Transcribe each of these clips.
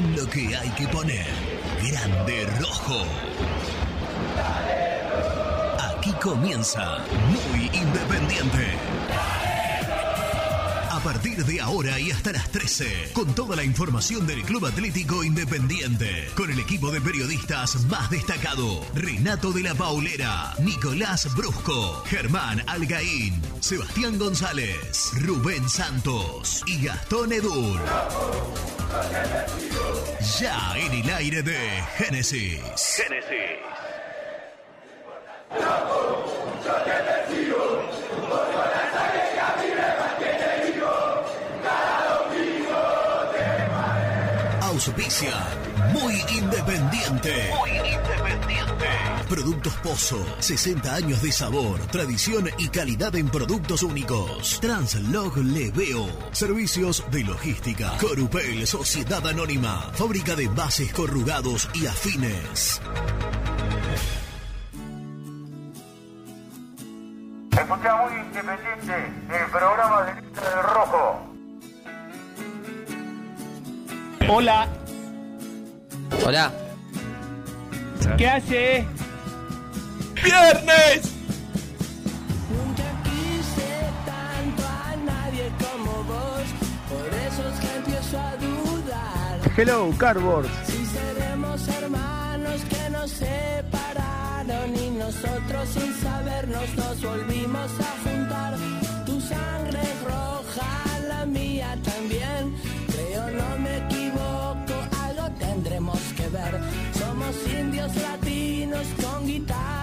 Lo que hay que poner. Grande Rojo. Aquí comienza Muy Independiente. A partir de ahora y hasta las 13, con toda la información del Club Atlético Independiente, con el equipo de periodistas más destacado, Renato de la Paulera, Nicolás Brusco, Germán Algaín, Sebastián González, Rubén Santos y Gastón Edul. Ya en el aire de Génesis. Génesis. Auspicia Muy Independiente. Productos Pozo. 60 años de sabor, tradición y calidad en productos únicos. Translog Leveo. Servicios de logística. Corupel Sociedad Anónima. Fábrica de bases corrugados y afines. Escucha muy independiente el programa de Lista del Rojo. Hola, Hola. ¿qué hace? ¡Viernes! Nunca quise tanto a nadie como vos, por eso es que empiezo a dudar. Hello, Cardboard. Si seremos hermanos que nos separaron y nosotros sin sabernos nos volvimos a juntar. Tu sangre es roja, la mía también. Creo no me equivoco, algo tendremos que ver. Somos indios latinos con guitarra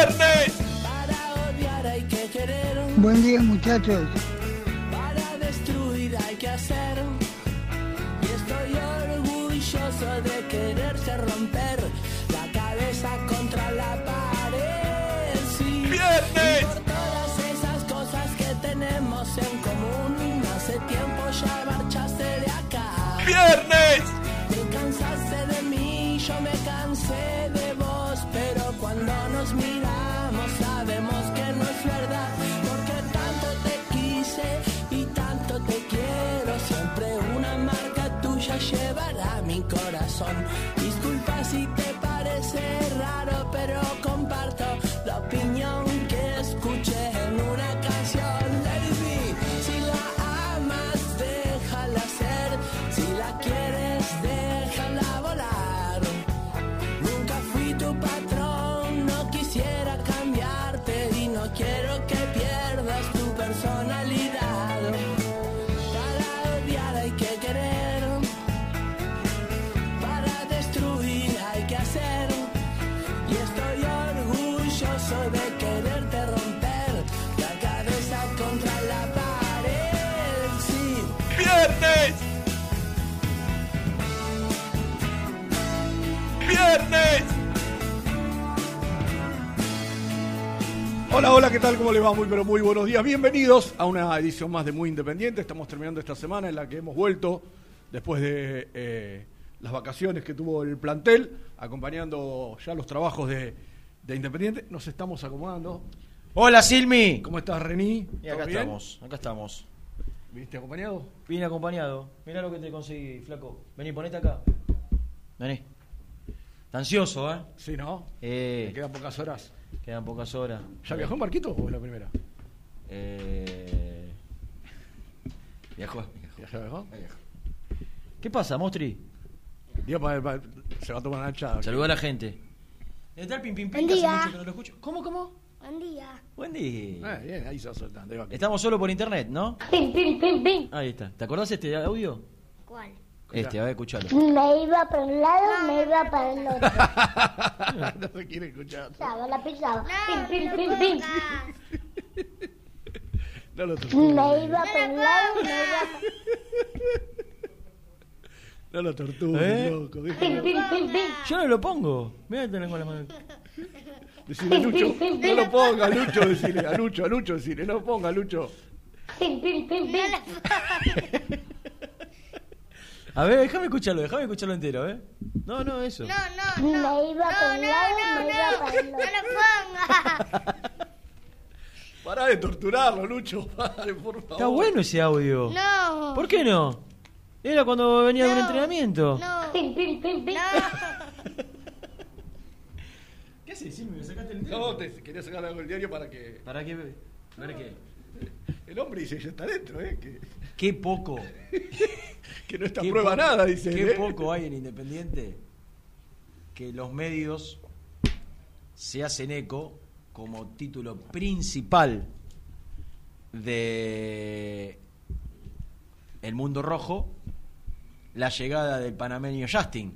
¡Viernes! Para odiar hay que querer. Buen día muchachos. Para destruir hay que hacer. Y estoy orgulloso de quererse romper la cabeza contra la pared. Sí. ¡Viernes! Y por todas esas cosas que tenemos en común. Hace tiempo ya marchaste de acá. ¡Viernes! Te cansaste de mí, yo me cansé de vos, pero cuando nos miramos ¡Viernes! Hola, hola, ¿qué tal? ¿Cómo le va? Muy, pero muy buenos días. Bienvenidos a una edición más de Muy Independiente. Estamos terminando esta semana en la que hemos vuelto después de eh, las vacaciones que tuvo el plantel, acompañando ya los trabajos de, de Independiente. Nos estamos acomodando. Hola, Silmi. ¿Cómo estás, Rení? Y acá ¿Todo bien? estamos, acá estamos. ¿Viste acompañado? Vine acompañado. Mirá lo que te conseguí, flaco. Vení, ponete acá. Vení. Está ansioso, ¿eh? Sí, ¿no? Eh, Me quedan pocas horas. Quedan pocas horas. ¿Ya viajó en barquito o es la primera? Eh... Viajó. ¿Ya viajó? ¿Qué pasa, Mostri? Digo, pa- pa- se va a tomar una chada. Saluda a la gente. ¿Está el pim pim pim? Buen que hace día. mucho que no lo escucho. ¿Cómo, cómo? Buen día. Buen día. Eh, bien, ahí se va soltando. ahí va. Estamos solo por internet, ¿no? Pim, pim, pim, pim. Ahí está. ¿Te acordás este audio? ¿Cuál? Este, a ver, escuchalo. Me iba para un lado, me iba para el otro. no se quiere escuchar. Pisaba, la pisaba. Pim, pim, pim, pim. No lo Me tortures. iba para un lado, me iba No lo tortures, ¿Eh? loco. Pim, pim, pim, pim. Yo no lo pongo. Mira tengo la mano. Decile a Lucho. No lo ponga, Lucho. Decile a Lucho, a Lucho. Decile, no ponga, Lucho. Pim, pim, pim, pim. A ver, déjame escucharlo, déjame escucharlo entero, ¿eh? No, no, eso. Me iba para un lado, me iba para el otro. Pará, de torturarlo, Lucho. Padre, por favor. Está bueno ese audio. No. ¿Por qué no? Era cuando venía de un No. entrenamiento. No. Pim, pim, pim, pim. No. ¿Qué haces? Sí, me sacaste el No, te quería sacar algo del diario para que. ¿Para qué? A ver qué. El hombre dice, ya está dentro, ¿eh? Que, Qué poco. Que no está prueba poco- nada, dice. Qué ¿eh? poco hay en Independiente que los medios se hacen eco como título principal de El Mundo Rojo la llegada del panameño Justin.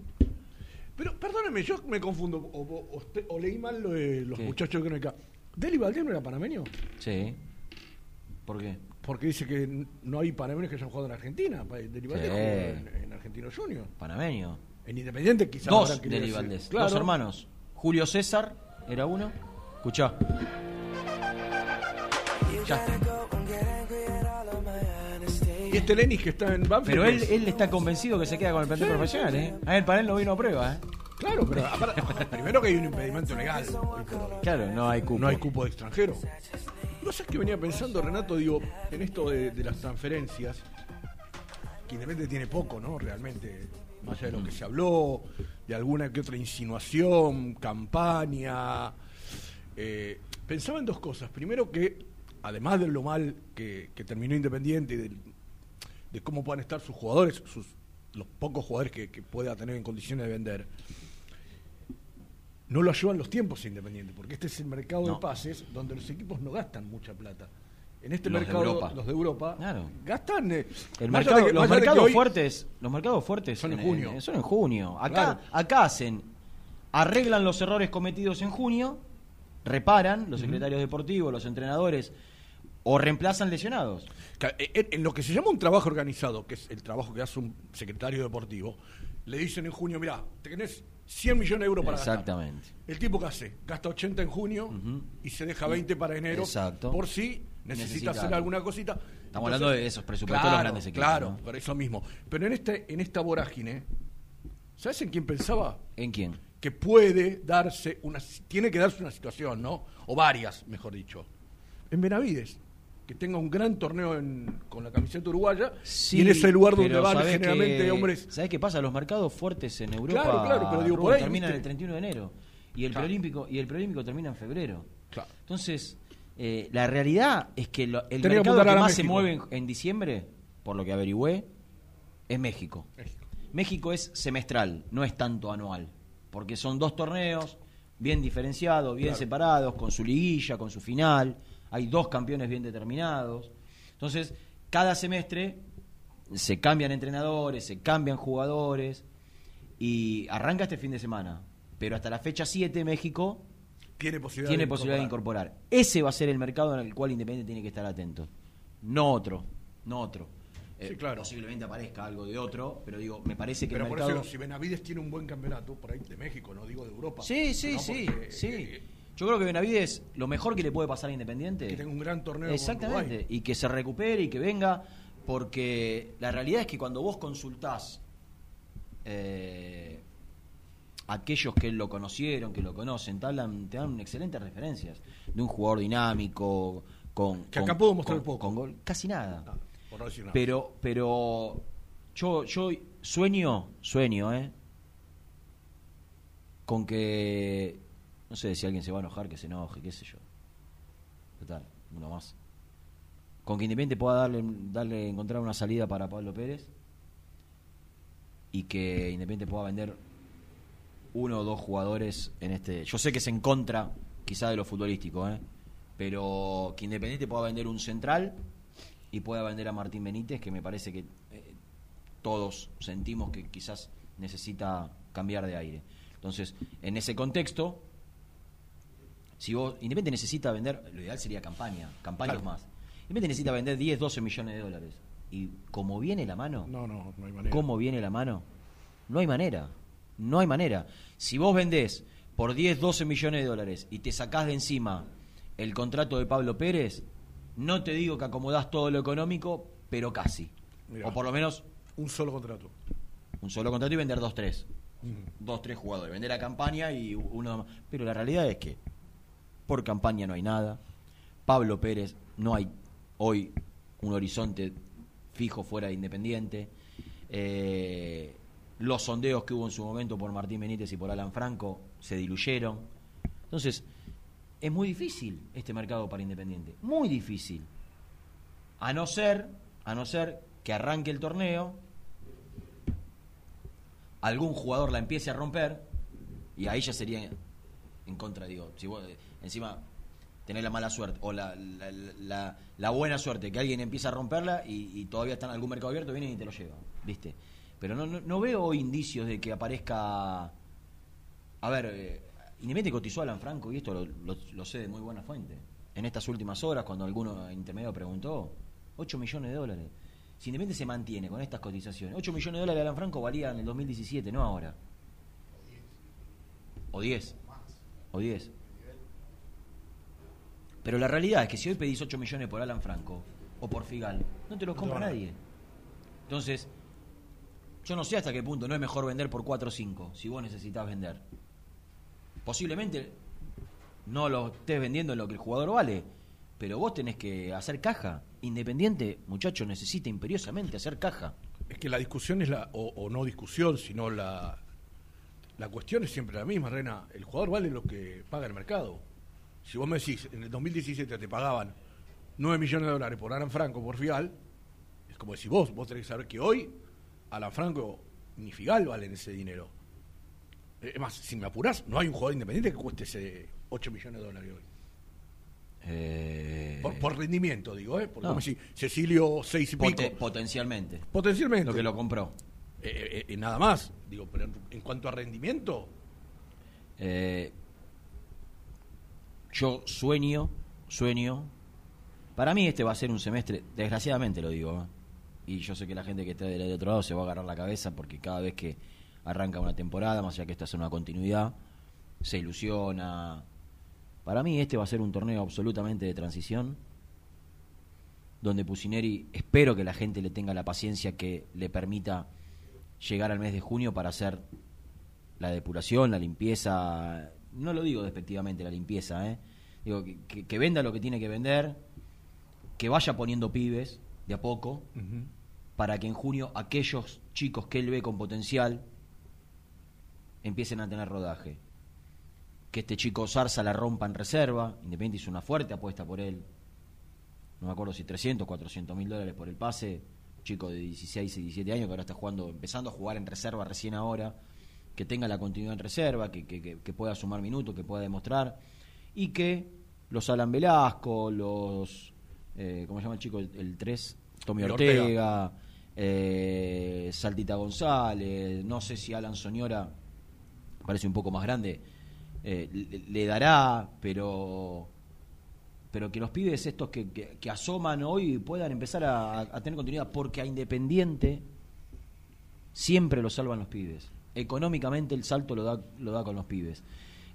Pero perdóneme, yo me confundo. O, o- leí mal lo de los muchachos que no acá. ¿Deli Valdés no era panameño? Sí. ¿Por qué? Porque dice que no hay panameños que hayan jugado en Argentina. Pa- Deli Valdés Sí. jugó en, en Argentino Junior. Panameño. En Independiente quizás. Dos habrán querido de decir. Valdés. Claro. Dos hermanos. Julio César era uno. Escuchá. Justin. Y este Lenis que está en Banfield. Pero él, él está convencido que se queda con el plantel profesional, ¿eh? A él para él no vino a prueba, ¿eh? Claro, pero aparte- primero que hay un impedimento legal. Claro, no hay cupo. No hay cupo de extranjero. No sé qué venía pensando, Renato, digo, en esto de, las transferencias, que Independiente tiene poco, ¿no? Realmente, más allá de lo que se habló, de alguna que otra insinuación, campaña. eh, pensaba en dos cosas. Primero que, además de lo mal que, terminó Independiente y de cómo puedan estar sus jugadores, sus, los pocos jugadores que pueda tener en condiciones de vender, no lo ayudan los tiempos a Independiente, porque este es el mercado No. de pases donde los equipos no gastan mucha plata. En este Los de mercado, Europa. los de Europa, Claro. gastan. eh, El mercado, que- los mercados fuertes, los mercados fuertes Son en junio. son en junio. Acá, Claro. acá hacen, arreglan los errores cometidos en junio, reparan los secretarios deportivos, los entrenadores, o reemplazan lesionados. Eh, En, lo que se llama un trabajo organizado, que es el trabajo que hace un secretario deportivo, le dicen en junio, mira, te tenés 100 millones de euros para gastar. Exactamente. El tipo que hace, gasta 80 en junio y se deja 20 para enero, Exacto. por si necesita, Necesita hacer algo. alguna cosita. Estamos hablando de esos presupuestos de los grandes equipos, Claro, ¿no? por eso mismo. Pero en, este, en esta vorágine, ¿sabes en quién pensaba? ¿En quién? que puede darse una tiene que darse una situación, ¿no? O varias, mejor dicho. En Benavides, que tenga un gran torneo en- con la camiseta uruguaya y en ese lugar donde van ¿sabés generalmente qué- hombres ¿Sabés qué pasa? Los mercados fuertes en Europa Claro, claro, pero digo, Rubén, por ahí, terminan ¿viste? el 31 de enero. Y el, Claro. preolímpico, y el preolímpico termina en febrero. Claro. Entonces, eh, la realidad es que lo- el que mercado que más se mueve en, en diciembre, por lo que averigüé, es México. México. México es semestral, no es tanto anual, porque son dos torneos bien diferenciados, bien separados, con su liguilla, con su final, hay dos campeones bien determinados. Entonces, cada semestre se cambian entrenadores, se cambian jugadores y arranca este fin de semana, pero hasta la fecha 7 México tiene posibilidad, tiene de posibilidad de incorporar. Ese va a ser el mercado en el cual Independiente tiene que estar atento. No otro, no otro. Eh, Sí, claro. Posiblemente aparezca algo de otro, pero digo, me parece que Pero el por eso, si Benavides tiene un buen campeonato, por ahí de México, no digo de Europa. Sí, sí, ¿no? sí, Porque, sí. eh, Yo creo que Benavides, lo mejor que le puede pasar a Independiente... que tenga un gran torneo Exactamente, y que se recupere y que venga, porque la realidad es que cuando vos consultás eh, aquellos que lo conocieron, que lo conocen, te, hablan, te dan excelentes referencias de un jugador dinámico, con... Que con- acá puedo mostrar con- poco. con gol, casi nada. Ah, por no decir nada. Pero, pero yo, yo sueño, sueño, ¿eh? Con que, no sé si alguien se va a enojar, que se enoje, qué sé yo. Total, uno más. Con que Independiente pueda darle, darle, encontrar una salida para Pablo Pérez y que Independiente pueda vender uno o dos jugadores en este. Yo sé que es en contra, quizá de lo futbolístico, ¿eh? pero que Independiente pueda vender un central y pueda vender a Martín Benítez, que me parece que eh, todos sentimos que quizás necesita cambiar de aire. Entonces, en ese contexto, si vos, Independiente necesita vender, lo ideal sería campaña, campañas Claro. más. Independiente necesita vender 10, 12 millones de dólares. Y como viene la mano, No, no, no hay manera. cómo viene la mano, no hay manera. No hay manera. Si vos vendés por 10, 12 millones de dólares y te sacás de encima el contrato de Pablo Pérez, no te digo que acomodás todo lo económico, pero casi. Mirá. O por lo menos Un solo contrato. un solo contrato y vender dos, tres. Mm. Dos, tres jugadores. Vender a campaña y uno más. Pero la realidad es que por campaña no hay nada. Pablo Pérez, no hay hoy un horizonte fijo fuera de Independiente. Eh, los sondeos que hubo en su momento por Martín Benítez y por Alan Franco se diluyeron. Entonces, es muy difícil este mercado para Independiente, muy difícil. A no ser, a no ser que arranque el torneo, algún jugador la empiece a romper y ahí ya sería en contra, digo, si eh, encima tenés la mala suerte o la, la, buena suerte que alguien empieza a romperla y, todavía está en algún mercado abierto, viene y te lo lleva, ¿viste? Pero no, no, veo indicios de que aparezca... A ver, eh, Independiente cotizó a Alan Franco y esto lo sé de muy buena fuente. En estas últimas horas, cuando alguno intermedio preguntó, 8 millones de dólares. Si Independiente se mantiene con estas cotizaciones, 8 millones de dólares de Alan Franco valía en el 2017, no ahora. O 10. O 10. Pero la realidad es que si hoy pedís 8 millones por Alan Franco o por Figal, no te los compra nadie. Entonces, yo no sé hasta qué punto no es mejor vender por 4 o 5 si vos necesitas vender. Posiblemente no lo estés vendiendo en lo que el jugador vale, pero vos tenés que hacer caja. Independiente, muchacho, necesita imperiosamente hacer caja. Es que la discusión es la, o, o no discusión, sino la, la cuestión es siempre la misma, Rena. El jugador vale lo que paga el mercado. Si vos me decís, en el 2017 te pagaban 9 millones de dólares por Alan Franco, por Figal, es como decir vos, vos tenés que saber que hoy Alan Franco ni Figal valen ese dinero. Eh, Es más, si me apurás, no hay un jugador independiente que cueste ese 8 millones de dólares hoy. Eh, Por, por rendimiento, digo, ¿eh? Porque no. como si Cecilio 6 y pico. pote- potencialmente. Potencialmente. Lo que lo compró. Eh, eh, eh, nada más. Digo, pero en, en cuanto a rendimiento, Eh, yo sueño, sueño. Para mí este va a ser un semestre, desgraciadamente lo digo, ¿eh? y yo sé que la gente que está del otro lado se va a agarrar la cabeza porque cada vez que arranca una temporada, más allá que esta es una continuidad, se ilusiona. Para mí este va a ser un torneo absolutamente de transición, donde Pusineri espero que la gente le tenga la paciencia que le permita llegar al mes de junio para hacer la depuración, la limpieza, no lo digo despectivamente la limpieza, ¿eh? digo que, venda lo que tiene que vender, que vaya poniendo pibes de a poco, para que en junio aquellos chicos que él ve con potencial empiecen a tener rodaje. Que este chico Zarza la rompa en reserva, Independiente hizo una fuerte apuesta por él, no me acuerdo si 300, 400 mil dólares por el pase, chico de 16 y 17 años que ahora está jugando, empezando a jugar en reserva recién ahora, que tenga la continuidad en reserva, que, que- que- pueda sumar minutos, que pueda demostrar, y que los Alan Velasco, los, eh, ¿cómo se llama el chico? El 3, Tommy Ortega, Ortega. eh, Saltita González, no sé si Alan Soñora, parece un poco más grande, eh, le, le dará, pero pero que los pibes estos que, que- que asoman hoy puedan empezar a, a tener continuidad, porque a Independiente siempre lo salvan los pibes. Económicamente el salto lo da, lo da con los pibes.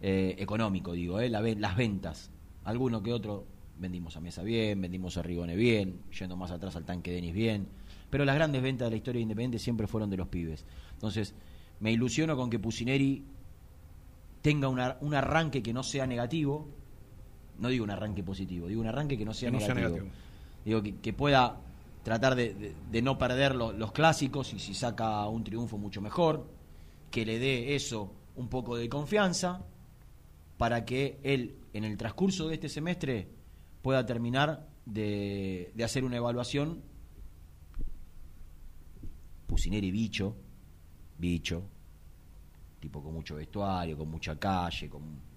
Eh, económico, digo, eh, la las ventas. Alguno que otro vendimos a Mesa bien, vendimos a Rigone bien, yendo más atrás al tanque Denis bien. Pero las grandes ventas de la historia de Independiente siempre fueron de los pibes. Entonces, me ilusiono con que Pusineri tenga una- un arranque que no sea negativo. No digo un arranque positivo, digo un arranque que no sea, Que no sea negativo. negativo. Digo que, que pueda tratar de, de- de no perder lo- los clásicos y si saca un triunfo mucho mejor, que le dé eso un poco de confianza para que él en el transcurso de este semestre pueda terminar de, de hacer una evaluación. Pusineri bicho, bicho, tipo con mucho vestuario, con mucha calle, con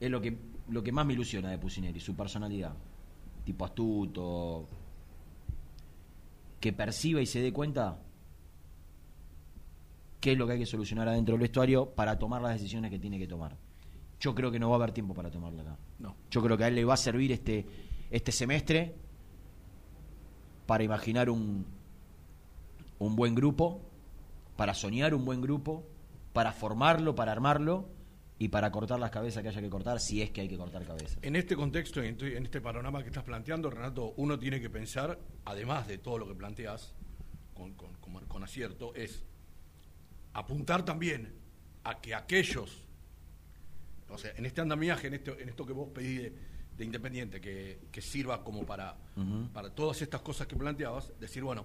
es lo que lo que más me ilusiona de Pusineri, su personalidad, tipo astuto, que perciba y se dé cuenta qué es lo que hay que solucionar adentro del vestuario para tomar las decisiones que tiene que tomar. Yo creo que no va a haber tiempo para tomarla acá. No. Yo creo que a él le va a servir este este semestre para imaginar un un buen grupo, para soñar un buen grupo, para formarlo, para armarlo y para cortar las cabezas que haya que cortar, si es que hay que cortar cabezas. En este contexto y en en este panorama que estás planteando, Renato, uno tiene que pensar, además de todo lo que planteas con, con- con- con acierto, es apuntar también a que aquellos, o sea, en este andamiaje, en esto, en esto que vos pedís de, de Independiente que, que sirva como para, para todas estas cosas que planteabas, decir, bueno,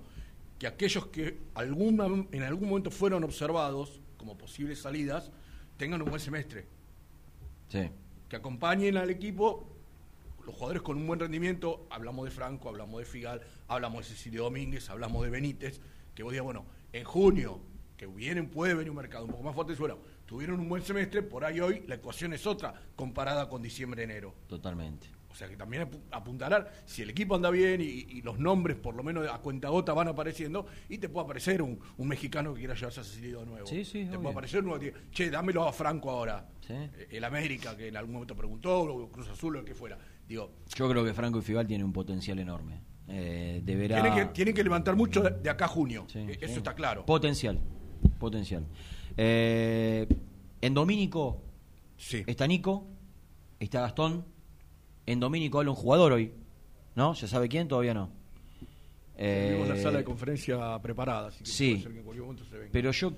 que aquellos que alguna, en algún momento fueron observados como posibles salidas, tengan un buen semestre, Sí. que acompañen al equipo los jugadores con un buen rendimiento, hablamos de Franco, hablamos de Figal, hablamos de Cecilio Domínguez, hablamos de Benítez, que vos digas, bueno, en junio, que vienen, puede venir un mercado un poco más fuerte, bueno, tuvieron un buen semestre, por ahí hoy la ecuación es otra comparada con diciembre-enero. Totalmente. O sea que también apu- apuntarán, si el equipo anda bien y, y los nombres por lo menos a cuenta gota van apareciendo, y te puede aparecer un, un mexicano que quiera llevarse a Cecilio de nuevo. Sí, sí, Te obvio. puede aparecer uno que che, dámelo a Franco ahora. Sí. Eh, El América, que en algún momento preguntó, o Cruz Azul, o el que fuera. Digo, Yo creo que Franco y Figal tienen un potencial enorme. Eh, deberá... tienen, que, tienen que levantar mucho de, de acá a junio. Sí, Eh, sí. Eso está claro. Potencial. Potencial. Eh, en Domínico Sí. está Nico, está Gastón. En Domínico habla un jugador hoy. ¿No? ¿Se sabe quién? Todavía no. Tenemos la Eh, sala de conferencia preparada, así que sí. puede ser que en cualquier momento se venga. Pero yo,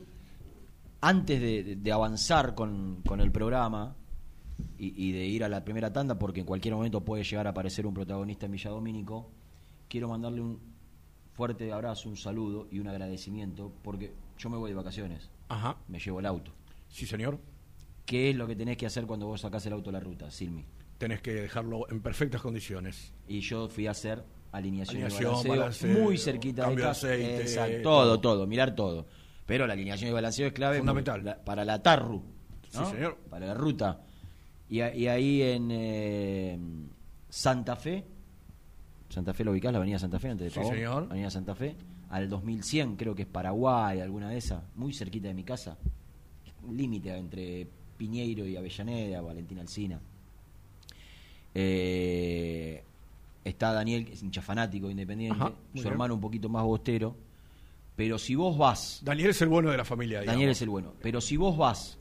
antes de avanzar con, con el programa y, y de ir a la primera tanda, porque en cualquier momento puede llegar a aparecer un protagonista en Villa Domínico, quiero mandarle un fuerte abrazo, un saludo y un agradecimiento, porque yo me voy de vacaciones, Ajá. me llevo el auto. Sí, señor. ¿Qué es lo que tenés que hacer cuando vos sacás el auto a la ruta, Silmi? Tenés que dejarlo en perfectas condiciones. Y yo fui a hacer alineación, y Alineación, balanceo, balanceo, muy cerquita de de aceite, Exacto, todo. todo, mirar todo. Pero la alineación y balanceo es clave Fundamental. la- para la TARRU, Sí, señor. para la ruta. Y, y ahí en eh, Santa Fe, Santa Fe lo ubicás, la avenida Santa Fe, antes de Sí, Pavón, señor. avenida Santa Fe, al 2100, creo que es Paraguay, alguna de esas, muy cerquita de mi casa, límite entre Piñeiro y Avellaneda, Valentín Alcina. Eh, está Daniel, que es hincha fanático independiente, Ajá, su bien. hermano un poquito más bostero. Pero si vos vas, Daniel es el bueno de la familia. Daniel es el bueno, pero si vos vas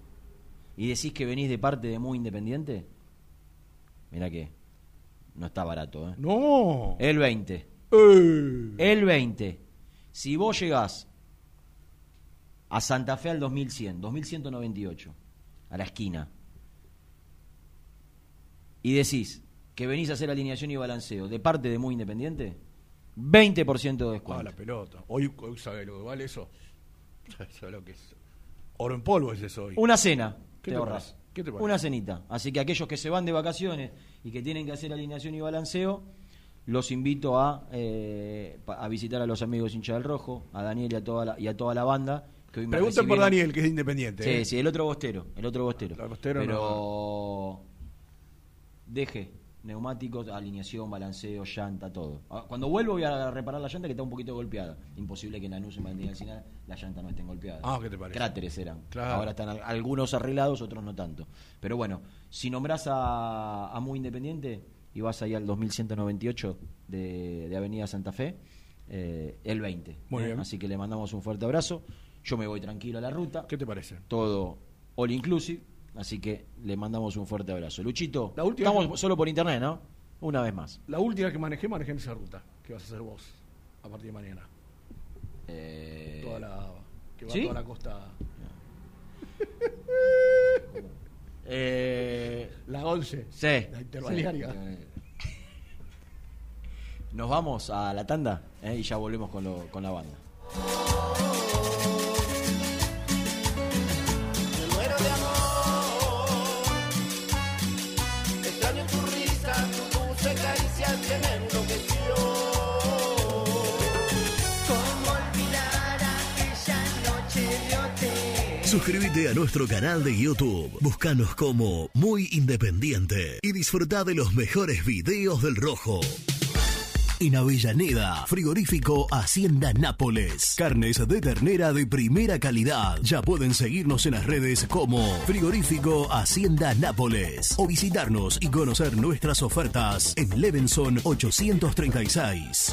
y decís que venís de parte de Muy Independiente, mira que no está barato, ¿eh? No. El 20. Eh. El 20. Si vos llegás a Santa Fe al 2100, 2198, a la esquina, y decís que venís a hacer alineación y balanceo de parte de Muy Independiente, 20% de Ah, descuento. la pelota. Hoy, hoy sabe lo que vale eso. ¿Sabe lo que es? Oro en polvo es eso hoy. Una cena, ¿Qué te te ahorras. ¿Qué te? Una cenita. Así que aquellos que se van de vacaciones y que tienen que hacer alineación y balanceo, los invito a, eh, a visitar a los amigos hincha del rojo, a Daniel y a toda la, y a toda la banda. Que hoy por Daniel, que es independiente. Sí, ¿eh? sí, el otro bostero, el otro bostero. El bostero Pero deje neumáticos, alineación, balanceo, llanta, todo. Ah, Cuando vuelvo voy a reparar la llanta que está un poquito golpeada. Imposible que en Lanús en Valentín Alsina la llanta no estén golpeadas. Ah, ¿qué te parece? Cráteres eran. Claro. Ahora están al- algunos arreglados, otros no tanto. Pero bueno, si nombrás a, a Muy Independiente y vas ahí al 2198 de, de Avenida Santa Fe, eh, el 20. Muy ¿eh? bien. Así que le mandamos un fuerte abrazo. Yo me voy tranquilo a la ruta ¿Qué te parece? todo all inclusive, así que le mandamos un fuerte abrazo. Luchito, La última- estamos solo por internet, ¿no? Una vez más. La última que manejé, manejé en esa ruta. que vas a hacer vos a partir de mañana? Eh, Toda la, que va ¿sí? toda la costa. eh, La 11. sí. La interbalnearia. Sí. Nos vamos a la tanda ¿eh? y ya volvemos con, lo- con la banda. Me muero de amor. Suscríbete a nuestro canal de YouTube. Búscanos como Muy Independiente y disfruta de los mejores videos del Rojo. En Avellaneda, frigorífico Hacienda Nápoles. Carnes de ternera de primera calidad. Ya pueden seguirnos en las redes como Frigorífico Hacienda Nápoles o visitarnos y conocer nuestras ofertas en Levenson 836.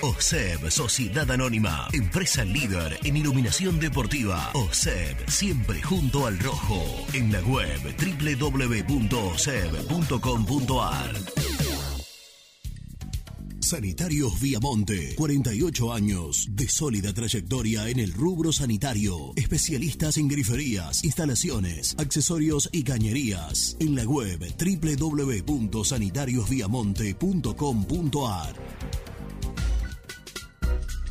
OSEB, Sociedad Anónima, empresa líder en iluminación deportiva. OSEB, siempre junto al rojo. En la web www.oseb.com.ar. Sanitarios Viamonte, 48 años de sólida trayectoria en el rubro sanitario. Especialistas en griferías, instalaciones, accesorios y cañerías. En la web www.sanitariosviamonte.com.ar.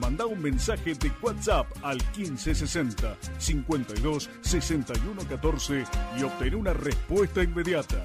Manda un mensaje de WhatsApp al 1560 52 61 14 y obtén una respuesta inmediata.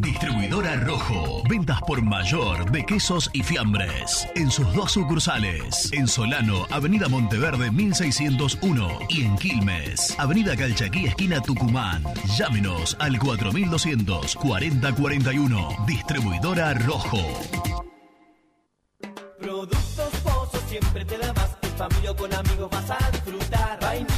Distribuidora Rojo. Ventas por mayor de quesos y fiambres. En sus dos sucursales. En Solano, Avenida Monteverde 1601. Y en Quilmes, Avenida Calchaquí, esquina Tucumán. Llámenos al 4200 4041. Distribuidora Rojo. Productos Pozos siempre te da más. En familia con amigos vas a disfrutar. Vainillas,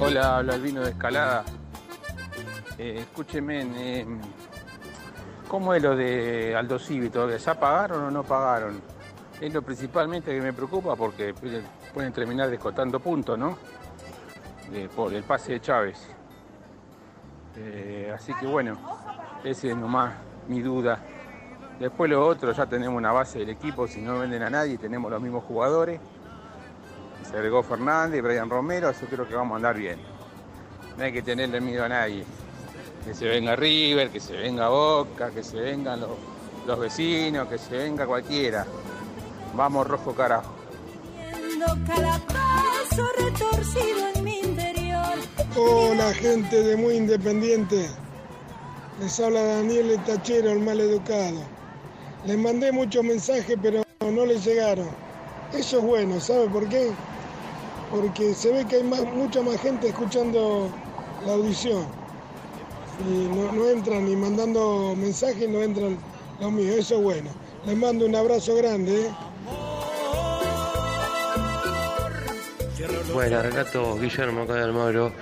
Hola, habla Albino de Escalada. Eh, escúcheme, eh, ¿cómo es lo de Aldo Civi todavía? ¿Ya pagaron o no pagaron? Es lo principalmente que me preocupa porque pueden terminar descontando puntos, ¿no? Por el pase de Chávez. Eh, así que bueno, ese es nomás mi duda. Después lo otro, ya tenemos una base del equipo, si no venden a nadie, tenemos los mismos jugadores. Se agregó Fernández, Brian Romero, así creo que vamos a andar bien. No hay que tenerle miedo a nadie. Que se venga River, que se venga Boca, que se vengan los, los vecinos, que se venga cualquiera. Vamos rojo carajo. Calapazo retorcido en mi interior. Hola gente de Muy Independiente. Les habla Daniel el Tachero, el mal educado. Les mandé muchos mensajes pero no les llegaron. Eso es bueno, ¿sabe por qué? Porque se ve que hay mucha más gente escuchando la audición. Y no, entran ni mandando mensajes, no entran los míos. Eso es bueno. Les mando un abrazo grande. ¿eh? Bueno, Renato Guillermo acá de Almagro.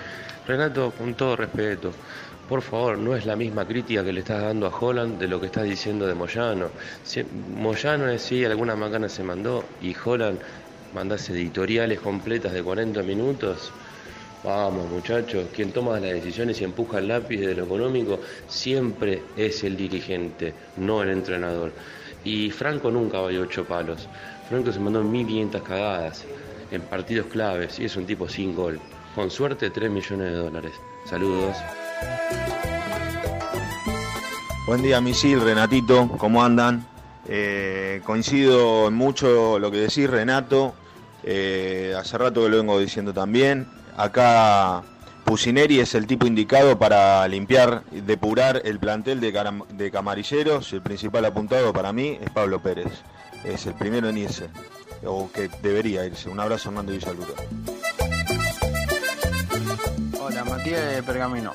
Renato, con todo respeto, por favor, no es la misma crítica que le estás dando a Holland de lo que estás diciendo de Moyano. Si- Moyano sí, alguna macana se mandó y Holland mandas editoriales completas de 40 minutos. Vamos muchachos, quien toma las decisiones y empuja el lápiz de lo económico siempre es el dirigente, no el entrenador. Y Franco nunca valió ocho palos. Franco se mandó 1500 cagadas en partidos claves y es un tipo sin gol. Con suerte 3 millones de dólares. Saludos. Buen día, Misil, Renatito, ¿cómo andan? Eh, coincido en mucho lo que decís, Renato. Eh, hace rato que lo vengo diciendo también. Acá Pusineri es el tipo indicado para limpiar, depurar el plantel de, camarilleros. El principal apuntado para mí es Pablo Pérez. Es el primero en irse, o que debería irse. Un abrazo, Hernando Villaluca. Hola, Matías de Pergamino.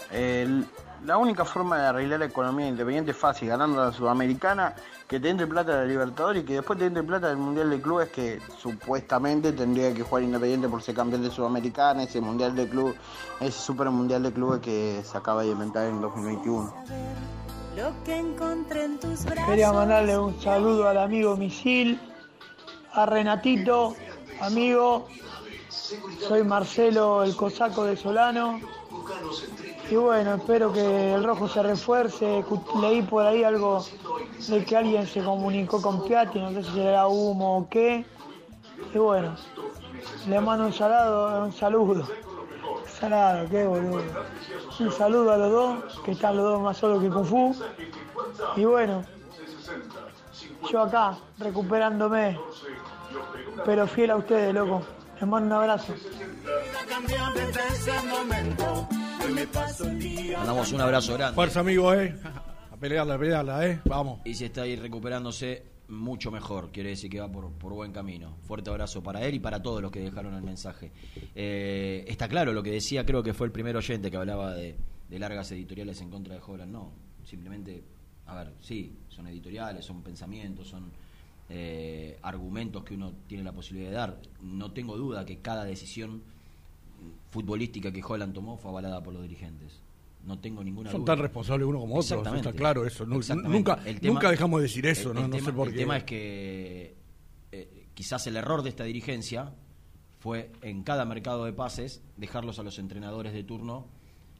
La única forma de arreglar la economía independiente fácil, ganando la Sudamericana, que te entre plata de la Libertadores y que después te entre plata del Mundial de Clubes, que supuestamente tendría que jugar Independiente por ser campeón de Sudamericana, ese Mundial de Clubes, ese Super Mundial de Clubes que se acaba de inventar en 2021. Lo que encontré en tus brazos. Quería mandarle un saludo al amigo Misil, a Renatito, amigo. Soy Marcelo, el cosaco de Solano. Y bueno, espero que el rojo se refuerce. Leí por ahí algo de que alguien se comunicó con Piatti, no sé si era humo o qué. Y bueno, le mando un saludo, un saludo. Salado, qué boludo. Un saludo a los dos, que están los dos más solos que Kung. Y bueno, yo acá, recuperándome, pero fiel a ustedes, loco. Les mando un abrazo. Mandamos un abrazo grande. Fuerza, amigo, eh. A pelearla, a pelearla, eh. Vamos. Y si está ahí recuperándose, mucho mejor. Quiere decir que va por, por buen camino. Fuerte abrazo para él y para todos los que dejaron el mensaje. Eh, está claro lo que decía, creo que fue el primer oyente que hablaba de, de largas editoriales en contra de Holland. No, simplemente, a ver, sí, son editoriales, son pensamientos, son eh, argumentos que uno tiene la posibilidad de dar. No tengo duda que cada decisión futbolística que Holland tomó fue avalada por los dirigentes. No tengo ninguna Son duda. tan responsables uno como Exactamente. está claro eso. Nunca, El tema- nunca dejamos de decir eso, el- ¿no? el no sé tema- por el qué. tema es que eh, quizás el error de esta dirigencia fue en cada mercado de pases dejarlos a los entrenadores de turno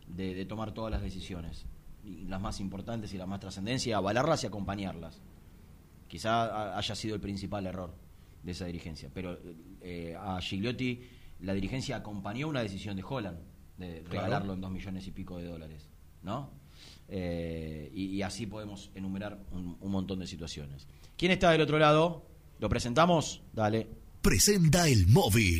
de, de tomar todas las decisiones, y las más importantes y las más trascendencia, avalarlas y acompañarlas. Quizá ha- haya sido el principal error de esa dirigencia, pero eh, a Gigliotti la dirigencia acompañó una decisión de Holland de Claro. regalarlo en dos millones y pico de dólares, ¿no? Eh, y, y así podemos enumerar un, un montón de situaciones. ¿Quién está del otro lado? ¿Lo presentamos? Dale. Presenta el móvil.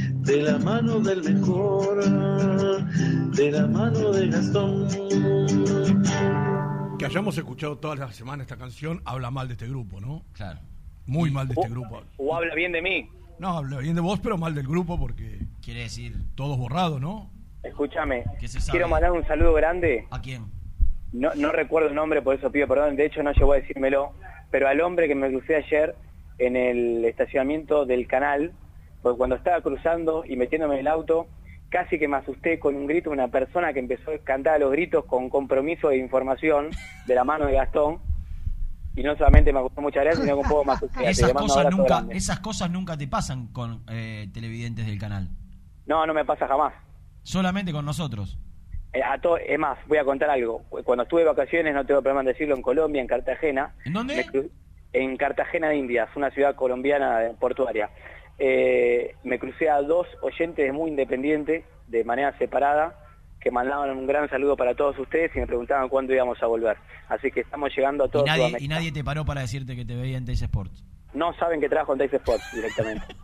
de la mano del mejor, de la mano de Gastón. Que hayamos escuchado toda la semana esta canción habla mal de este grupo, ¿no? Claro. Muy mal de este grupo. O habla bien de mí. No, habla bien de vos, pero mal del grupo porque Quiere decir. todos borrados, ¿no? Escúchame, ¿Qué se sabe? quiero mandar un saludo grande. ¿A quién? No, no recuerdo el nombre, por eso pido perdón. De hecho, no llegó a decírmelo. Pero al hombre que me crucé ayer en el estacionamiento del canal, porque cuando estaba cruzando y metiéndome en el auto, casi que me asusté con un grito de una persona que empezó a cantar a los gritos con compromiso de información de la mano de Gastón. Y no solamente me acostó muchas gracias, sino que un poco más asusté. Esas cosas, nunca, esas cosas nunca te pasan con eh, televidentes del canal. No, no me pasa jamás. Solamente con nosotros. Eh, a to- es más, voy a contar algo. Cuando estuve de vacaciones, no tengo problema en decirlo, en Colombia, en Cartagena. ¿En dónde? en Cartagena de Indias, una ciudad colombiana portuaria. Eh, me crucé a dos oyentes muy independientes, de manera separada, que mandaban un gran saludo para todos ustedes y me preguntaban cuándo íbamos a volver. Así que estamos llegando a Y todo nadie, Sudamérica. y nadie te paró para decirte que te veía en Teis Sports. No saben que trabajo en Dice Sports directamente.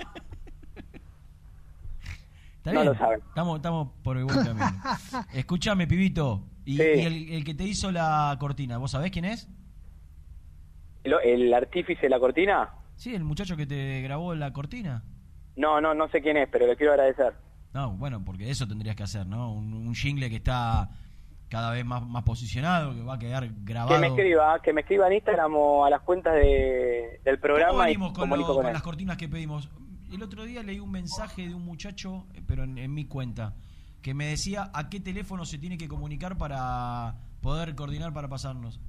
¿Está No lo saben. Estamos, estamos por el buen camino. Escúchame, pibito. Y, Sí. y el, el que te hizo la cortina, ¿vos sabés quién es? ¿El, el artífice de la cortina? Sí, el muchacho que te grabó la cortina. No, no, no sé quién es, pero le quiero agradecer. No, bueno, porque eso tendrías que hacer, ¿no? Un, un jingle que está cada vez más, más posicionado, que va a quedar grabado. Que me escriba, que me escriba en Instagram o a las cuentas de, del ¿Cómo programa y venimos con, lo- con las cortinas que pedimos? El otro día leí un mensaje de un muchacho, eh, pero en, en mi cuenta, que me decía a qué teléfono se tiene que comunicar para poder coordinar para pasarnos.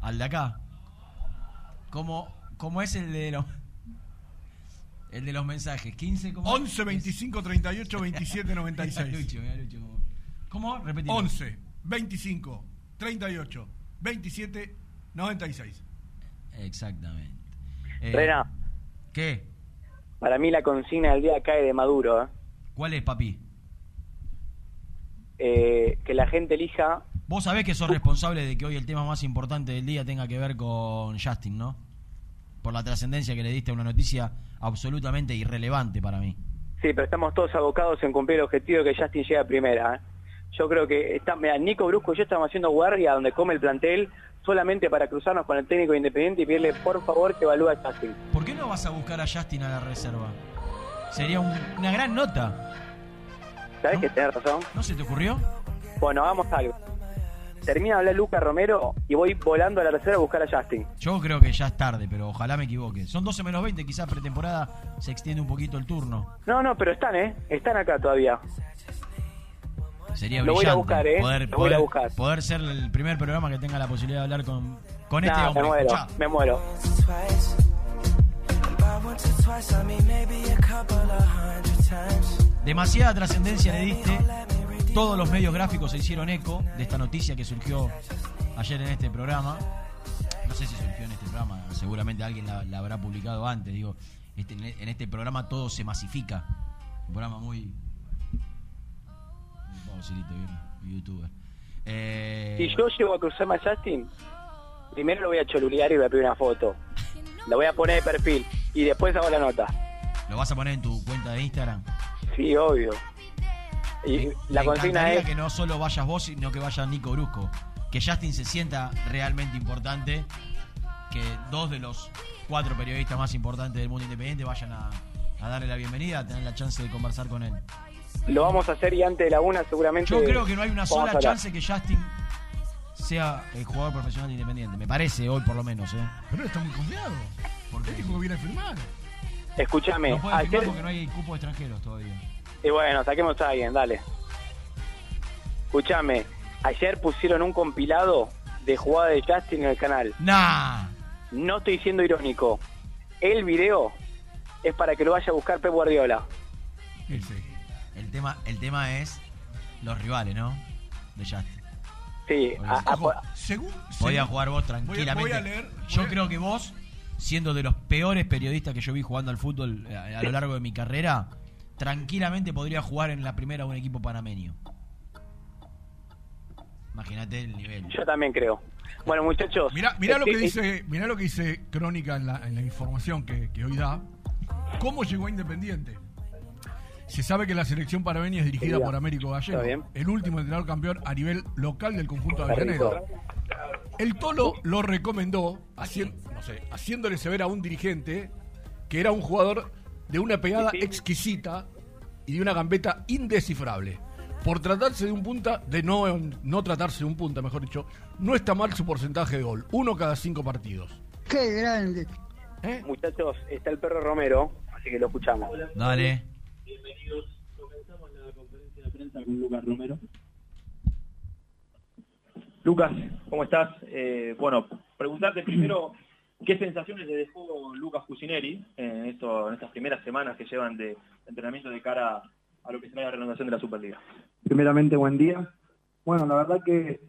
Al de acá. Como, como es el de los el de los mensajes. 15 como 11 25 38 27 96. Lucho, Lucho, cómo- ¿Cómo? Repetilo. 11 25 38 27 96. Exactamente. Eh, Rena, ¿Qué? para mí la consigna del día cae de Maduro, ¿eh? ¿Cuál es, papi? Eh, que la gente elija... Vos sabés que sos responsable de que hoy el tema más importante del día tenga que ver con Justin, ¿no? Por la trascendencia que le diste a una noticia absolutamente irrelevante para mí. Sí, pero estamos todos abocados en cumplir el objetivo de que Justin llegue a primera, ¿eh? Yo creo que está, mira, Nico Brusco y yo estamos haciendo guardia donde come el plantel solamente para cruzarnos con el técnico independiente y pedirle por favor que evalúe a Justin. ¿Por qué no vas a buscar a Justin a la reserva? Sería un- una gran nota. ¿Sabes que tenés razón? ¿No se te ocurrió? Bueno, hagamos algo. Termina de hablar Luca Romero y voy volando a la reserva a buscar a Justin. Yo creo que ya es tarde, pero ojalá me equivoque. Son 12 menos 20, quizás pretemporada se extiende un poquito el turno. No, no, pero están, ¿eh? Están acá todavía. Sería Lo voy a brillante buscar, ¿eh? poder, Lo voy a buscar. poder ser el primer programa que tenga la posibilidad de hablar con, con este hombre. me muero, me muero. Demasiada trascendencia le diste. Todos los medios gráficos se hicieron eco de esta noticia que surgió ayer en este programa. No sé si surgió en este programa, seguramente alguien la, la habrá publicado antes. Digo, este- en este programa todo se masifica. Un programa muy. bien, youtuber. Eh, Si yo llego a cruzarme a Justin, primero lo voy a cholulear y voy a pedir una foto. La voy a poner de perfil y después hago la nota. ¿Lo vas a poner en tu cuenta de Instagram? Sí, obvio. Y la Me consigna es... que no solo vayas vos, sino que vaya Nico Brusco. Que Justin se sienta realmente importante. Que dos de los cuatro periodistas más importantes del mundo independiente vayan a, a darle la bienvenida, a tener la chance de conversar con él. Lo vamos a hacer y antes de la una seguramente... Yo creo que no hay una sola chance que Justin sea el jugador profesional de Independiente. Me parece hoy por lo menos, ¿eh? Pero está muy confiado. ¿Por qué dijo que viene a firmar? Escúchame, No puede firmar ayer... porque no hay cupo de extranjeros todavía. Y bueno, saquemos a alguien, dale. Escúchame, ayer pusieron un compilado de jugada de Justin en el canal. Nah. No estoy siendo irónico. El video es para que lo vaya a buscar Pep Guardiola. El tema, el tema es los rivales, ¿no? De Just. Sí, a- a- Ojo, según, Podías según- jugar vos voy a- tranquilamente. voy a leer- Yo voy a- creo que vos, siendo de los peores periodistas que yo vi jugando al fútbol eh, a, a lo largo de mi carrera, tranquilamente podría jugar en la primera de un equipo panameño. Imagínate el nivel. yo también creo. Bueno, muchachos. Mirá, mirá lo que este- dice, mirá lo que dice Crónica en la, en la información que, que hoy da. ¿Cómo llegó a Independiente? Se sabe que la selección panameña es dirigida por Américo ¿está Gallego, el último entrenador campeón a nivel local del conjunto de. Avellaneda. El Tolo lo recomendó, hacien- no sé, haciéndole saber a un dirigente que era un jugador de una pegada exquisita y de una gambeta indescifrable. Por tratarse de un punta, de no, no tratarse de un punta, mejor dicho, no está mal su porcentaje de gol, uno cada cinco partidos. ¡Qué grande! Muchachos, está el perro Romero, así que lo escuchamos. Dale. Bienvenidos. Comenzamos la conferencia de prensa con Lucas Romero. Lucas, ¿cómo estás? Eh, bueno, preguntarte primero qué sensaciones le dejó Lucas Cusineri en, esto, en estas primeras semanas que llevan de entrenamiento de cara a lo que será la renovación de la Superliga. Primeramente, buen día. Bueno, la verdad que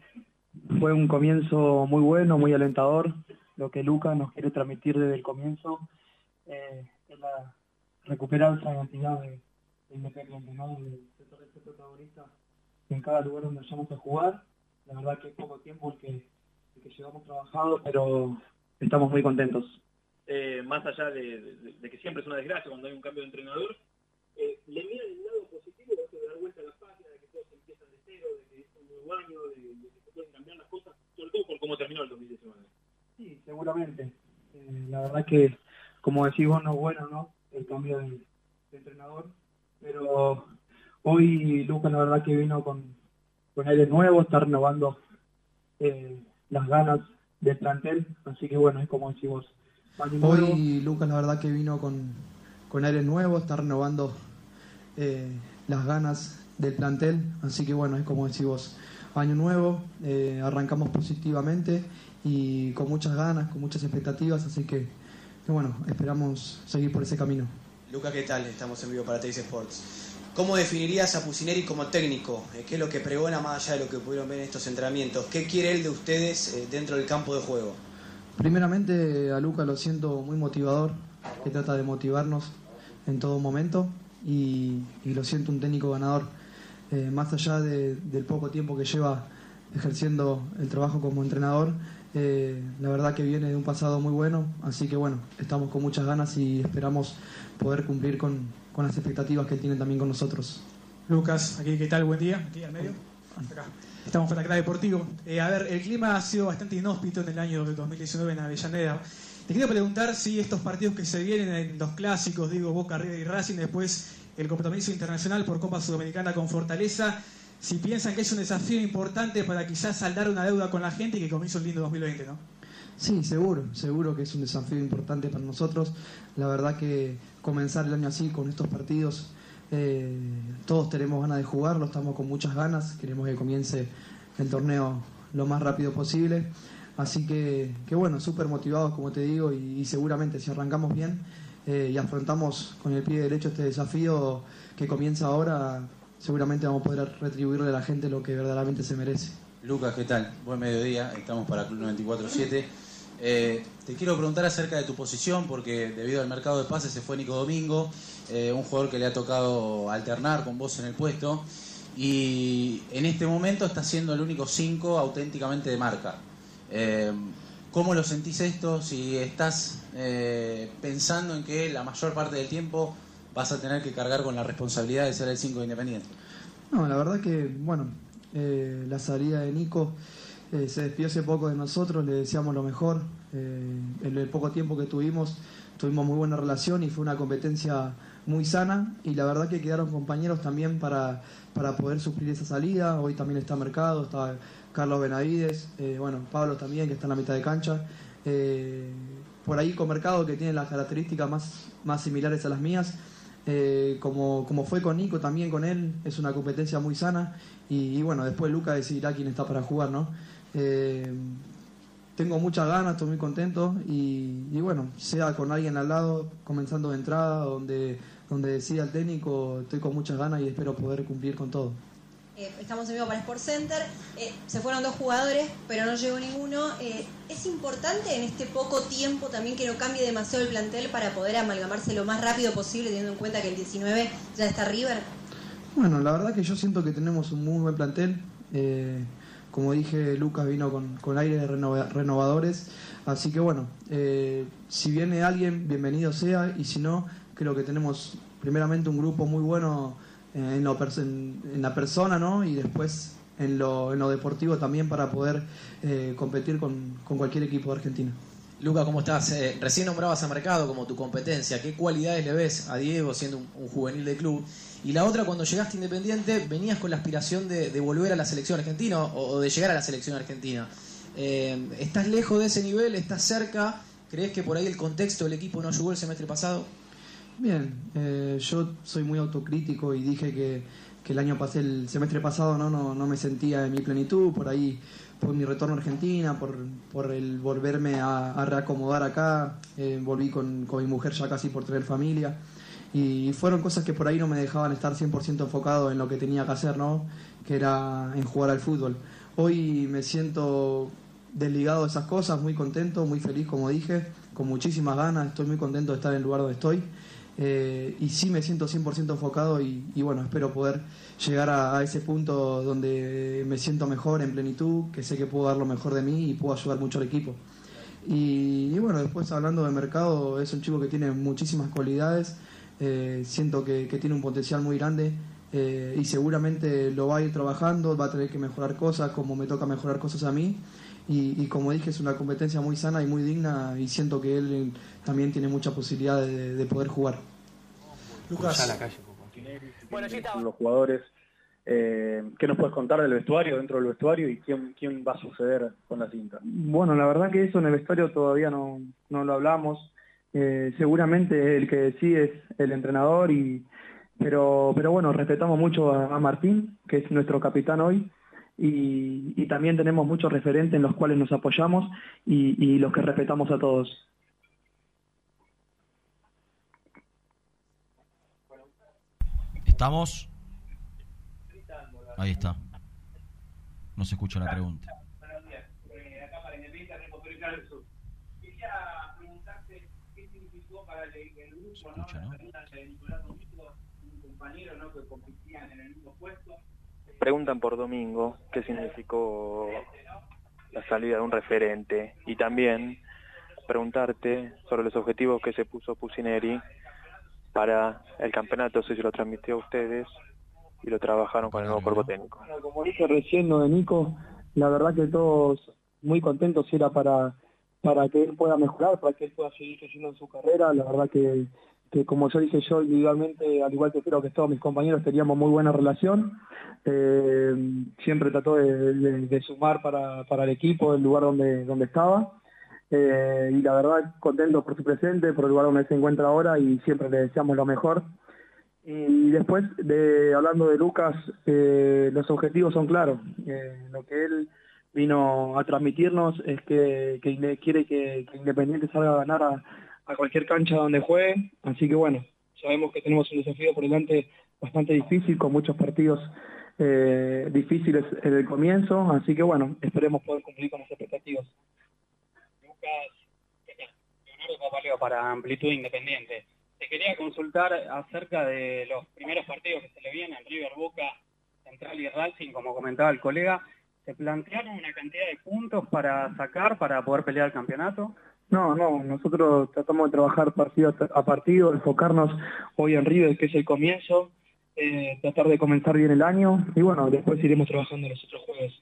fue un comienzo muy bueno, muy alentador. Lo que Lucas nos quiere transmitir desde el comienzo eh, es la, recuperar esa identidad de, de Independiente, ¿no? De, de ser protagonista en cada lugar donde vayamos a jugar. La verdad que es poco tiempo el que, el que llevamos trabajado, pero estamos muy contentos. Eh, más allá de, de- de que siempre es una desgracia cuando hay un cambio de entrenador, eh, ¿le miran el lado positivo de esto de dar vuelta a la página, de que todos empiezan de cero, de que es un nuevo año, de, de que se pueden cambiar las cosas, sobre todo por cómo terminó el 2019? Sí, seguramente. Eh, la verdad que, como decís vos, no es bueno, ¿no? El cambio de, de entrenador. Pero hoy Lucas, la verdad que vino con, con aire nuevo, está renovando eh, las ganas del plantel. Así que bueno, es como nuevo. Hoy Lucas la verdad que vino con, con aire nuevo, está renovando eh, las ganas del plantel, así que bueno, es como decís vos, año nuevo, eh, arrancamos positivamente y con muchas ganas, con muchas expectativas, así que, que bueno, esperamos seguir por ese camino. Lucas, ¿qué tal? Estamos en vivo para Teis Sports. ¿Cómo definirías a Pusineri como técnico? Eh, ¿Qué es lo que pregona más allá de lo que pudieron ver en estos entrenamientos? ¿Qué quiere él de ustedes eh, dentro del campo de juego? Primeramente a Luca lo siento muy motivador, que trata de motivarnos en todo momento y, lo siento un técnico ganador. Eh, más allá de- del poco tiempo que lleva ejerciendo el trabajo como entrenador, la verdad que viene de un pasado muy bueno, así que bueno, estamos con muchas ganas y esperamos poder cumplir con, con las expectativas que él tiene también con nosotros. Lucas, aquí, ¿qué tal? Buen día. Aquí al medio. Acá. Estamos para acá Deportivo. Eh, a ver, el clima ha sido bastante inhóspito en el año 2019 en Avellaneda. Te quiero preguntar si estos partidos que se vienen en los clásicos, digo, Boca, River y Racing, después el compromiso internacional por Copa Sudamericana con Fortaleza, si piensan que es un desafío importante para quizás saldar una deuda con la gente y que comience un lindo 2020, ¿no? Sí, seguro, seguro que es un desafío importante para nosotros. La verdad que comenzar el año así con estos partidos, eh, todos tenemos ganas de jugarlo, estamos con muchas ganas, queremos que comience el torneo lo más rápido posible. Así que, que bueno, súper motivados, como te digo, y, seguramente si arrancamos bien eh, y afrontamos con el pie derecho este desafío que comienza ahora, seguramente vamos a poder retribuirle a la gente lo que verdaderamente se merece. Lucas, ¿qué tal? Buen mediodía, estamos para Club 94.7. Eh, te quiero preguntar acerca de tu posición, porque debido al mercado de pases se fue Nico Domingo, eh, un jugador que le ha tocado alternar con vos en el puesto, y en este momento está siendo el único 5 auténticamente de marca. Eh, ¿Cómo lo sentís esto? Si estás pensando en que la mayor parte del tiempo vas a tener que cargar con la responsabilidad de ser el 5 independiente. No, la verdad que, bueno, la salida de Nico eh, se despidió hace poco de nosotros, le deseamos lo mejor. Eh, en el poco tiempo que tuvimos, tuvimos muy buena relación y fue una competencia muy sana. Y la verdad que quedaron compañeros también para, para poder suplir esa salida. Hoy también está Mercado, está Carlos Benavides, eh, bueno, Pablo también, que está en la mitad de cancha. Por ahí con Mercado, que tiene las características más, más similares a las mías. Como, como fue con Nico, también con él, es una competencia muy sana. Y, y bueno, después Luca decidirá quién está para jugar, ¿no? Eh, tengo muchas ganas, estoy muy contento y, y bueno, sea con alguien al lado, comenzando de entrada, donde, donde decida el técnico, estoy con muchas ganas y espero poder cumplir con todo. Eh, estamos en vivo para Sport Center. Eh, se fueron dos jugadores, pero no llegó ninguno. Eh, ¿Es importante en este poco tiempo también que no cambie demasiado el plantel para poder amalgamarse lo más rápido posible, teniendo en cuenta que el 19 ya está River? Bueno, la verdad que yo siento que tenemos un muy buen plantel. Eh, como dije, Lucas vino con, con aire de renova- renovadores. Así que bueno, eh, si viene alguien, bienvenido sea. Y si no, creo que tenemos primeramente un grupo muy bueno eh, en, lo en- en la persona, ¿no? Y después en lo, en lo deportivo también para poder eh, competir con, cualquier equipo de Argentina. Luca, ¿cómo estás? Eh, recién nombrabas a Mercado como tu competencia. ¿Qué cualidades le ves a Diego siendo un, un juvenil del club? Y la otra, cuando llegaste Independiente, venías con la aspiración de, volver a la selección argentina o, de llegar a la selección argentina. Eh, ¿Estás lejos de ese nivel? ¿Estás cerca? ¿Crees que por ahí el contexto del equipo no ayudó el semestre pasado? Bien, eh, yo soy muy autocrítico y dije que, que el año pasé, el semestre pasado no, no, no me sentía en mi plenitud, por ahí por mi retorno a Argentina, por, por el volverme a, a reacomodar acá, eh, volví con, con mi mujer ya casi por tener familia y fueron cosas que por ahí no me dejaban estar 100% enfocado en lo que tenía que hacer, ¿no? que era en jugar al fútbol. Hoy me siento desligado de esas cosas, muy contento, muy feliz, como dije, con muchísimas ganas, estoy muy contento de estar en el lugar donde estoy. Eh, y sí me siento 100% enfocado y, bueno, espero poder llegar a, a ese punto donde me siento mejor, en plenitud, que sé que puedo dar lo mejor de mí y puedo ayudar mucho al equipo. Y, y bueno, después hablando de mercado, es un chico que tiene muchísimas cualidades, eh, siento que, que tiene un potencial muy grande eh, y seguramente lo va a ir trabajando, va a tener que mejorar cosas como me toca mejorar cosas a mí. Y, y como dije, es una competencia muy sana y muy digna y siento que él eh, también tiene mucha posibilidad de, de poder jugar. Lucas. la calle, Bueno, los jugadores, eh, ¿qué nos puedes contar del vestuario, dentro del vestuario y quién, quién va a suceder con la cinta? Bueno, la verdad que eso en el vestuario todavía no, no lo hablamos. Eh, seguramente el que decide es el entrenador, y, pero, pero bueno, respetamos mucho a, a Martín, que es nuestro capitán hoy, y, y también tenemos muchos referentes en los cuales nos apoyamos y, y los que respetamos a todos. Estamos. Ahí está. No se escucha la pregunta. acá para Independiente, Remo Ricardo Sur. Quería preguntarte qué significó para el, el grupo, ¿no? La salida de Nicolás Domingo, un compañero, ¿no? Que competían en mismo puesto. Preguntan por Domingo qué significó la salida de un referente y también preguntarte sobre los objetivos que se puso Pusineri para el campeonato, no si lo transmitió a ustedes y lo trabajaron con el nuevo cuerpo técnico. Bueno, como dije recién lo de Nico, la verdad que todos muy contentos era para, para que él pueda mejorar, para que él pueda seguir creciendo en su carrera. La verdad que, que como yo dije yo individualmente, al igual que creo que todos mis compañeros teníamos muy buena relación. Eh, siempre trató de, sumar para, para el equipo, el lugar donde, donde estaba. Eh, y la verdad contento por su presente, por el lugar donde se encuentra ahora y siempre le deseamos lo mejor. Y después, de, hablando de Lucas, eh, los objetivos son claros. Lo que él vino a transmitirnos es que, que quiere que, que Independiente salga a ganar a, a cualquier cancha donde juegue. Así que bueno, sabemos que tenemos un desafío por delante bastante difícil, con muchos partidos eh, difíciles en el comienzo. Así que bueno, esperemos poder cumplir con las expectativas. Leonardo Papaleo para Amplitud Independiente. Te quería consultar acerca de los primeros partidos que se le vienen, River Boca, Central y Racing, como comentaba el colega. ¿Se plantearon una cantidad de puntos para sacar, para poder pelear el campeonato? No, no, nosotros tratamos de trabajar partido a partido, enfocarnos hoy en River, que es el comienzo, eh, tratar de comenzar bien el año y bueno, después iremos trabajando los otros jueves.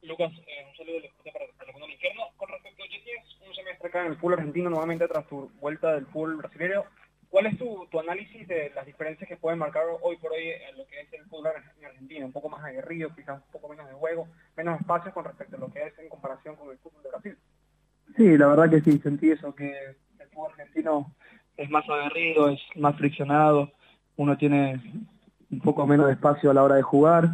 Lucas, eh, un saludo para, el mundo infierno. Con respecto a tienes un semestre acá en el fútbol argentino nuevamente tras tu vuelta del fútbol brasileño. ¿Cuál es tu, tu análisis de las diferencias que pueden marcar hoy por hoy en lo que es el fútbol en Argentina? Un poco más aguerrido, quizás un poco menos de juego, menos espacios con respecto a lo que es en comparación con el fútbol de Brasil. Sí, la verdad que sí, sentí eso, que el fútbol argentino es más aguerrido, es más friccionado, uno tiene un poco menos de espacio a la hora de jugar,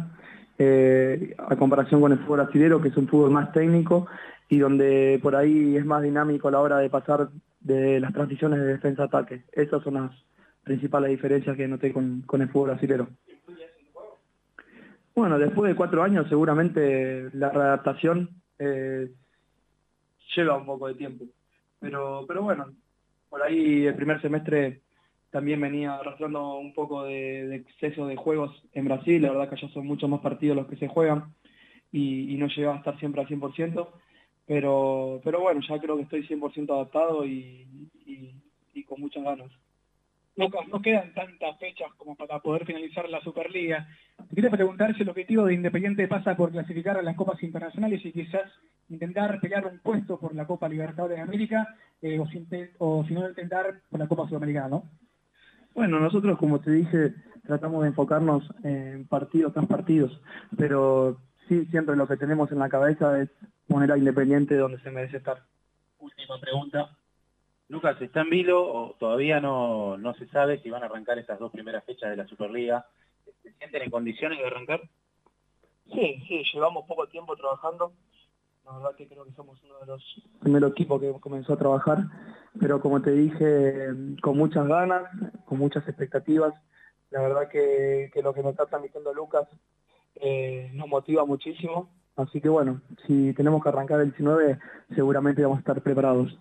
eh, a comparación con el fútbol brasileño, que es un fútbol más técnico y donde por ahí es más dinámico a la hora de pasar de las transiciones de defensa-ataque. Esas son las, principales diferencias que noté con, con el fútbol brasileño. Bueno, después de cuatro años seguramente la readaptación eh, lleva un poco de tiempo. Pero, pero bueno, por ahí el primer semestre también venía arrastrando un poco de, de exceso de juegos en Brasil. La verdad que allá son muchos más partidos los que se juegan y, y no llegaba a estar siempre al 100%. Pero, pero bueno, ya creo que estoy 100% adaptado y, con muchas ganas. Lucas, no quedan tantas fechas como para poder finalizar la Superliga. Te preguntar si el objetivo de Independiente pasa por clasificar a las Copas Internacionales y quizás intentar pelear un puesto por la Copa Libertadores de América eh, o, si, o si no intentar por la Copa Sudamericana, ¿no? Bueno, nosotros, como te dije, tratamos de enfocarnos en partido tras partidos, pero sí, siempre lo que tenemos en la cabeza es poner a Independiente donde se merece estar. Última pregunta. Lucas, ¿está en vilo o todavía no, no se sabe si van a arrancar estas dos primeras fechas de la Superliga? ¿Se sienten en condiciones de arrancar? Sí, sí, llevamos poco tiempo trabajando. La verdad que creo que somos uno de los primeros equipos que comenzó a trabajar, pero como te dije, con muchas ganas, con muchas expectativas. La verdad que, que lo que nos está transmitiendo Lucas eh, nos motiva muchísimo. Así que bueno, si tenemos que arrancar el 19, seguramente vamos a estar preparados.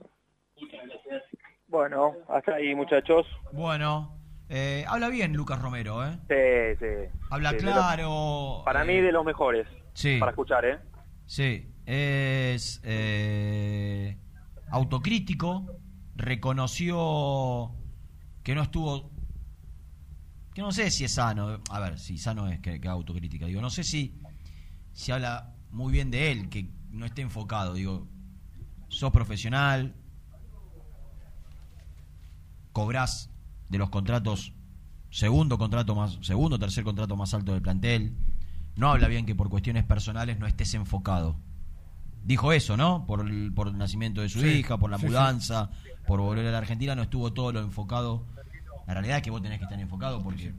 Bueno, hasta ahí muchachos. Bueno, eh, habla bien Lucas Romero, ¿eh? Sí, sí. Habla Sí, claro. los- para eh, mí de los mejores. Sí. Para escuchar, ¿eh? Sí, es eh, autocrítico, reconoció que no estuvo, que no sé si es sano, a ver, si sano es que, que autocrítica, digo, no sé si, si habla muy bien de él, que no esté enfocado, digo, sos profesional, cobrás de los contratos, segundo contrato más, segundo, tercer contrato más alto del plantel, no habla bien que por cuestiones personales no estés enfocado. Dijo eso, ¿no? Por el, por el nacimiento de su Sí, hija, por la sí, sí. mudanza, por volver a la Argentina, no estuvo todo lo enfocado. La realidad es que vos tenés que estar enfocado porque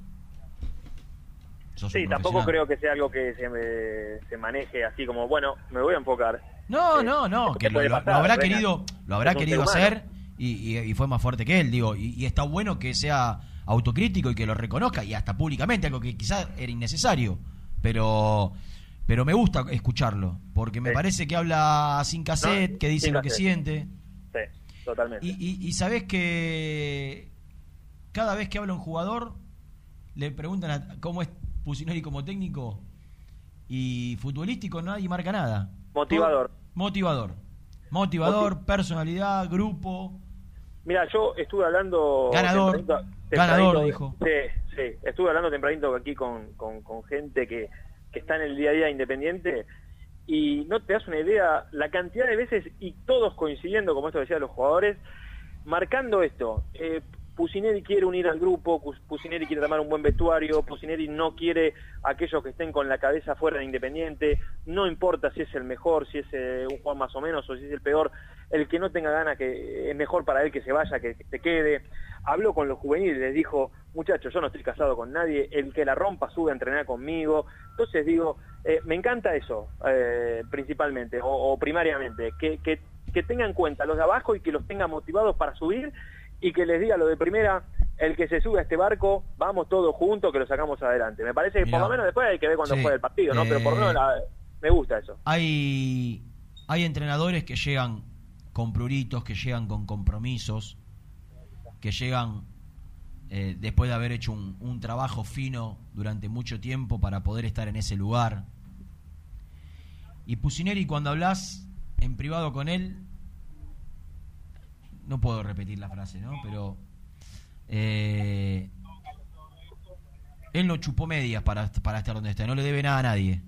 sos Sí, tampoco creo que sea algo que se, me- se maneje así como, bueno, me voy a enfocar. No, Eh, no, no, ¿qué que lo, pasar? habrá Reina? querido, lo habrá querido hacer y, y- y fue más fuerte que él, digo, y, y está bueno que sea autocrítico y que lo reconozca y hasta públicamente, algo que quizás era innecesario, pero pero me gusta escucharlo, porque me Sí. parece que habla sin cassette, No, que dice lo que siente. Sí, totalmente. Y, y, y sabés que cada vez que habla un jugador, le preguntan a- cómo es Pusineri como técnico y futbolístico, nadie marca nada. Motivador. Todo- motivador. Motivador, personalidad, grupo. Mira, yo estuve hablando... Ganador. tempranito- Ganador, dijo. Sí, sí. Estuve hablando tempranito aquí con, con, con gente que, que está en el día a día independiente y no te das una idea la cantidad de veces y todos coincidiendo, como esto decían los jugadores, marcando esto. Eh, Pusineri quiere unir al grupo, Pus- Pusineri quiere tomar un buen vestuario, Pusineri no quiere aquellos que estén con la cabeza fuera de Independiente, no importa si es el mejor, si es eh, un Juan más o menos o si es el peor, el que no tenga ganas que es mejor para él que se vaya, que, se quede. Habló con los juveniles, les dijo, muchachos, yo no estoy casado con nadie, el que la rompa sube a entrenar conmigo. Entonces digo, eh, me encanta eso, eh, principalmente, o, primariamente, que, que, que tengan en cuenta los de abajo y que los tengan motivados para subir y que les diga lo de primera, el que se sube a este barco, vamos todos juntos que lo sacamos adelante. Me parece que Mirá. por lo menos después hay que ver cuando Sí. el partido, ¿no? Pero por lo menos la- me gusta eso. Hay, hay entrenadores que llegan con pruritos, que llegan con compromisos, que llegan eh, después de haber hecho un, un trabajo fino durante mucho tiempo para poder estar en ese lugar. Y Pusineri, cuando hablas en privado con él, no puedo repetir la frase, ¿no? Pero eh, él no chupó medias para, para estar donde está, no le debe nada a nadie.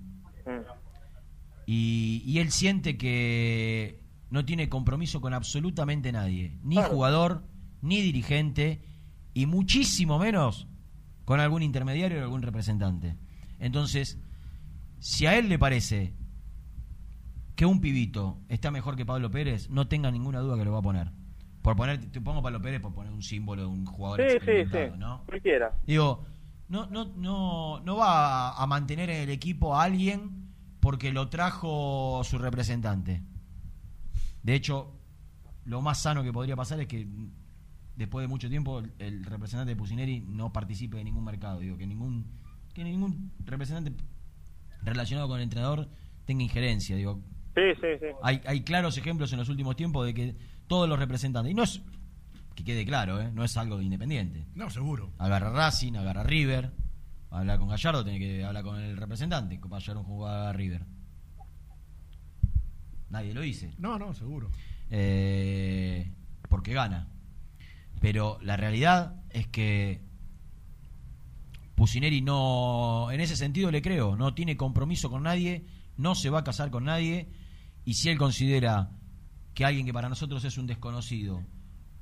Y, y él siente que no tiene compromiso con absolutamente nadie, ni jugador, ni dirigente, y muchísimo menos con algún intermediario o algún representante. Entonces, si a él le parece que un pibito está mejor que Pablo Pérez, no tenga ninguna duda que lo va a poner. Por poner, te pongo Pablo Pérez por poner un símbolo de un jugador Sí, sí, experimentado, sí, ¿no? cualquiera. Digo, no, no, no, no va a, a mantener en el equipo a alguien porque lo trajo su representante. De hecho, lo más sano que podría pasar es que después de mucho tiempo, el, el representante de Pusineri no participe de ningún mercado. Digo, que ningún, que ningún representante relacionado con el entrenador tenga injerencia. Digo, Sí, sí, sí. hay, hay claros ejemplos en los últimos tiempos de que todos los representantes, y no es, que quede claro, ¿eh? no es algo de independiente. No, seguro. Agarra Racing, agarra River, habla con Gallardo, tiene que hablar con el representante para llevar un jugador a River. Nadie lo dice. No, no, seguro. Eh, porque gana. Pero la realidad es que Pusineri no, en ese sentido le creo, no tiene compromiso con nadie, no se va a casar con nadie, y si él considera que alguien que para nosotros es un desconocido,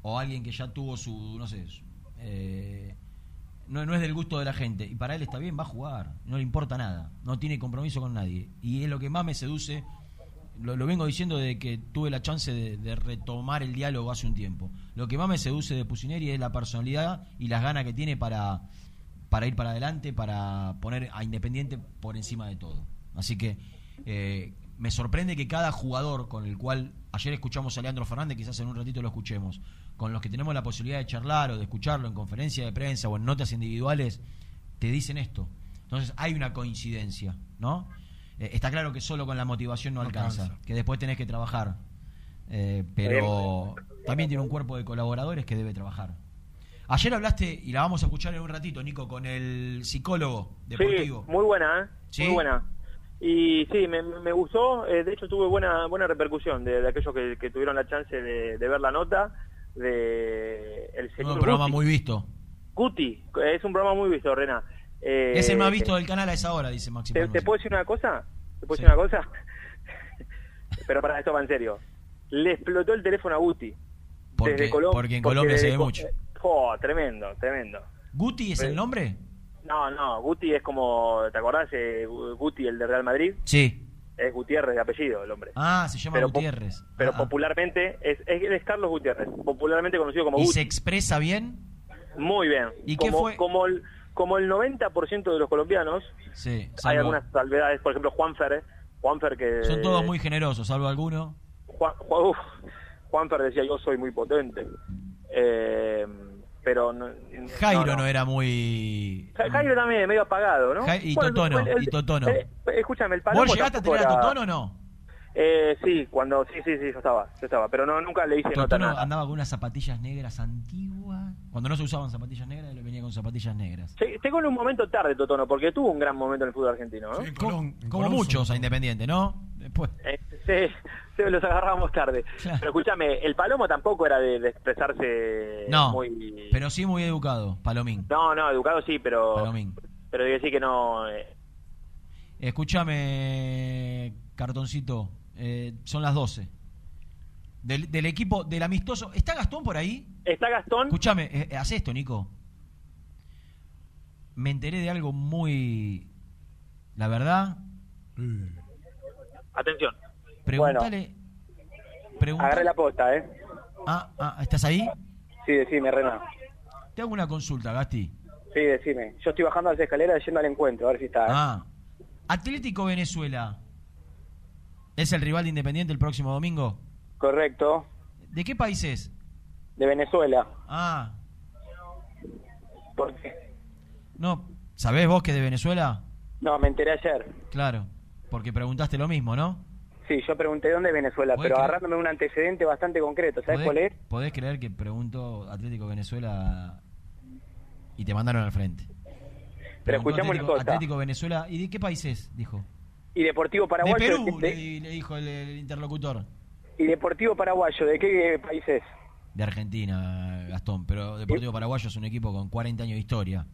o alguien que ya tuvo su, no sé, eh, no, no es del gusto de la gente, y para él está bien, va a jugar, no le importa nada, no tiene compromiso con nadie, y es lo que más me seduce lo, lo vengo diciendo desde que tuve la chance de, de retomar el diálogo hace un tiempo. Lo que más me seduce de Pusineri es la personalidad y las ganas que tiene para, para ir para adelante, para poner a Independiente por encima de todo. Así que eh, me sorprende que cada jugador con el cual ayer escuchamos a Leandro Fernández, quizás en un ratito lo escuchemos, con los que tenemos la posibilidad de charlar o de escucharlo en conferencia de prensa o en notas individuales, te dicen esto. Entonces hay una coincidencia, ¿no? Eh, está claro que solo con la motivación no, No alcanza, alcanza. que después tenés que trabajar. Eh, pero también tiene un cuerpo de colaboradores que debe trabajar. Ayer hablaste, y la vamos a escuchar en un ratito, Nico, con el psicólogo deportivo. Sí, muy buena, ¿eh? ¿Sí? Muy buena. Y sí, me, me gustó, eh, de hecho tuve buena buena repercusión de, de aquellos que, que tuvieron la chance de, de ver la nota de el señor Un programa Guti. muy visto. Guti, es un programa muy visto, Rena. Eh, es el más visto del canal a esa hora, dice Maxi. ¿Te, te puedo decir una cosa? ¿Te puedo Sí. decir una cosa? Pero para esto va en serio. Le explotó el teléfono a Guti. Desde Colom- porque en Colombia se ve mucho. Oh, tremendo, tremendo. ¿Guti es el nombre? No, no, Guti es como, ¿te acordás? Eh, Guti, el de Real Madrid. Sí. Es Gutiérrez de apellido el hombre. Ah, se llama Pero po- Gutiérrez. Pero Ah, ah. popularmente es, es, es Carlos Gutiérrez, popularmente conocido como ¿Y Guti. se expresa bien? Muy bien. ¿Y qué como, fue? Como el, como el 90% de los colombianos, Sí, hay algunas salvedades, por ejemplo Juanfer, Juanfer que... Son todos muy generosos, salvo alguno. Juan, Juan- Juanfer decía yo soy muy potente. Eh, pero no, Jairo no, no. era muy... Ja- Jairo también, medio apagado, ¿no? Ja- y Bueno, Totono, el- el- y Totono. eh, escúchame, el Palomo ¿Vos llegaste a tener a Totono o no? Eh, sí, cuando sí, sí, sí, yo estaba, yo estaba, pero no nunca le hice nota Totono nada. andaba con unas zapatillas negras antiguas. Cuando no se usaban zapatillas negras, él venía con zapatillas negras. Sí, Llegó en un momento tarde Totono, porque tuvo un gran momento en el fútbol argentino, ¿no? Como, como muchos a Independiente, ¿no? Después. Eh, sí, sí, los agarramos tarde. Pero escúchame, el Palomo tampoco era de, de expresarse No, muy... pero sí muy educado, Palomín. No, no, educado sí, pero... Palomín. Pero decir que no... eh, Escúchame, cartoncito, eh, son las 12. Del, del equipo, del amistoso. ¿Está Gastón por ahí? Está Gastón. Escúchame, eh, eh, haz esto, Nico. Me enteré de algo muy. La verdad, Atención. pregúntale. preguntale- Agarré la posta, ¿eh? Ah, ah, ¿estás ahí? Sí, decime, Renan. Te hago una consulta, Gasti. Sí, decime. Yo estoy bajando las escaleras yendo al encuentro, a ver si está. ¿eh? Ah, Atlético Venezuela. ¿Es el rival de Independiente el próximo domingo? Correcto. ¿De qué país es? De Venezuela. Ah, ¿Por qué? no. ¿Sabés vos que de Venezuela? No, me enteré ayer. Claro, porque preguntaste lo mismo, ¿no? Sí, yo pregunté dónde es Venezuela, ¿Podés pero creer? agarrándome un antecedente bastante concreto. ¿Sabes cuál es? podés creer que pregunto Atlético Venezuela y te mandaron al frente? Pero Preguntó una Atlético, cosa. Atlético Venezuela, ¿y de qué país es? Dijo. Y Deportivo De Paraguayo. Perú, de- le, le dijo el, el interlocutor. y Deportivo Paraguayo, ¿de qué país es? De Argentina, Gastón, pero Deportivo Paraguayo es un equipo con 40 años de historia.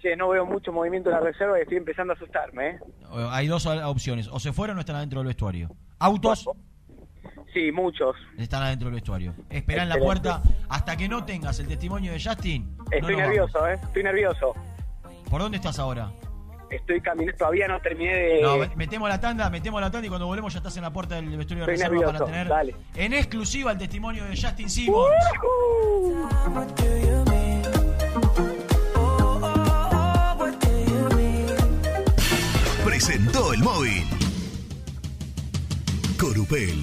Che, no veo mucho movimiento en la reserva y estoy empezando a asustarme, ¿eh? Eh, Hay dos opciones, o se fueron o están adentro del vestuario. Autos Sí, muchos. están adentro del vestuario. Esperá en la puerta hasta que no tengas el testimonio de Justin. Estoy nervioso, ¿eh? Estoy nervioso. ¿Por dónde estás ahora? Estoy caminando, todavía no terminé de... No, metemos la tanda, metemos la tanda y cuando volvemos ya estás en la puerta del vestuario de Estoy reserva nervioso, para tener dale. en exclusiva el testimonio de Justin Simmons. Presentó el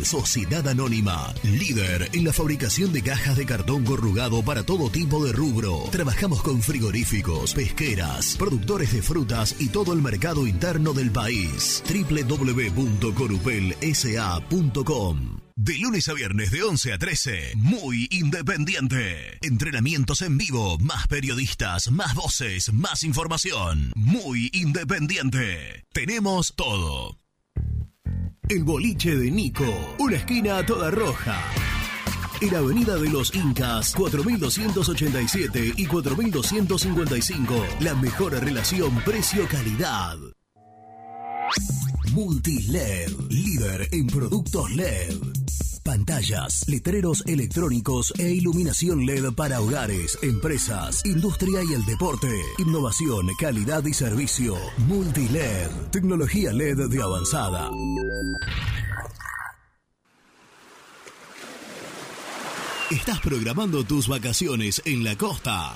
Sociedad Anónima, líder en la fabricación de cajas de cartón corrugado para todo tipo de rubro. Trabajamos con frigoríficos, pesqueras, productores de frutas y todo el mercado interno del país. www.corupelsa.com de lunes a viernes de 11 a 13, muy independiente. Entrenamientos en vivo, más periodistas, más voces, más información. Muy independiente. Tenemos todo. El boliche de Nico, una esquina toda roja. En Avenida de los Incas, 4287 y 4255. La mejor relación precio-calidad. Multiled, líder en productos LED. Pantallas, letreros electrónicos e iluminación LED para hogares, empresas, industria y el deporte. Innovación, calidad y servicio. Multiled, tecnología LED de avanzada. ¿Estás programando tus vacaciones en la costa?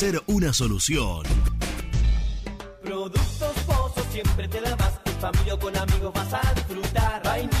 una solución. Productos Pozos siempre te da más. En familia con amigos vas a disfrutar. Vainillas,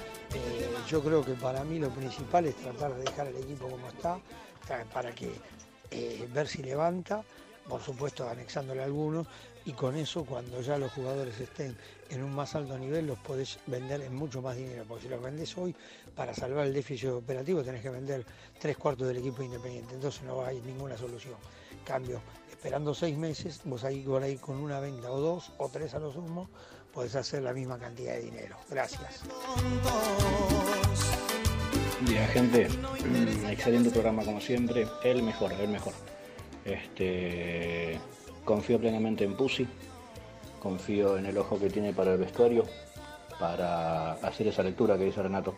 Yo creo que para mí lo principal es tratar de dejar el equipo como está, para que eh, ver si levanta, por supuesto anexándole algunos, y con eso cuando ya los jugadores estén en un más alto nivel los podés vender en mucho más dinero, porque si los vendés hoy para salvar el déficit operativo tenés que vender tres cuartos del equipo independiente, entonces no hay ninguna solución. Cambio, esperando seis meses, vos ahí con una venta o dos o tres a lo sumo, podés hacer la misma cantidad de dinero. Gracias. Día, gente. Mm, Excelente programa como siempre. El mejor, el mejor. Este, confío plenamente en Pusi. Confío en el ojo que tiene para el vestuario, para hacer esa lectura que dice Renato.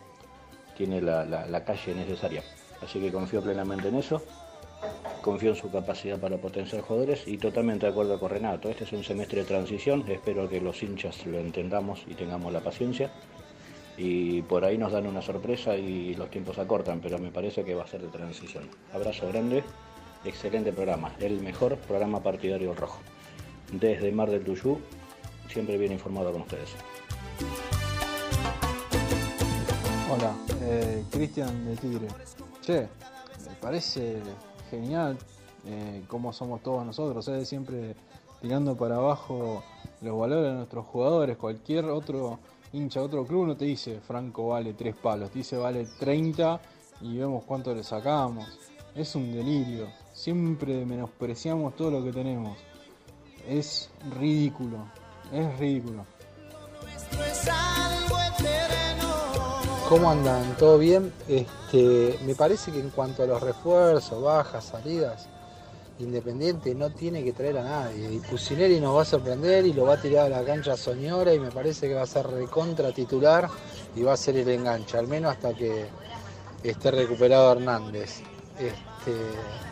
Tiene la calle necesaria. Así que confío plenamente en eso. Confío en su capacidad para potenciar jugadores y totalmente de acuerdo con Renato. Este es un semestre de transición. Espero que los hinchas lo entendamos y tengamos la paciencia y por ahí nos dan una sorpresa y los tiempos acortan, pero me parece que va a ser de transición. Abrazo grande, excelente programa, el mejor programa partidario rojo. Desde Mar del Tuyú, siempre bien informado con ustedes. Hola, eh, Cristian de Tigre. Che, me parece genial eh, cómo somos todos nosotros, ¿eh? siempre tirando para abajo los valores de nuestros jugadores. Cualquier otro hincha otro club no te dice Franco vale 3 palos, te dice vale 30 y vemos cuánto le sacamos. Es un delirio, siempre menospreciamos todo lo que tenemos. Es ridículo, es ridículo. ¿Cómo andan? ¿Todo bien? Este, me parece que en cuanto a los refuerzos, bajas, salidas, Independiente no tiene que traer a nadie. Y Pusineri nos va a sorprender y lo va a tirar a la cancha Soñora y me parece que va a ser recontra titular y va a ser el enganche, al menos hasta que esté recuperado Hernández. Este,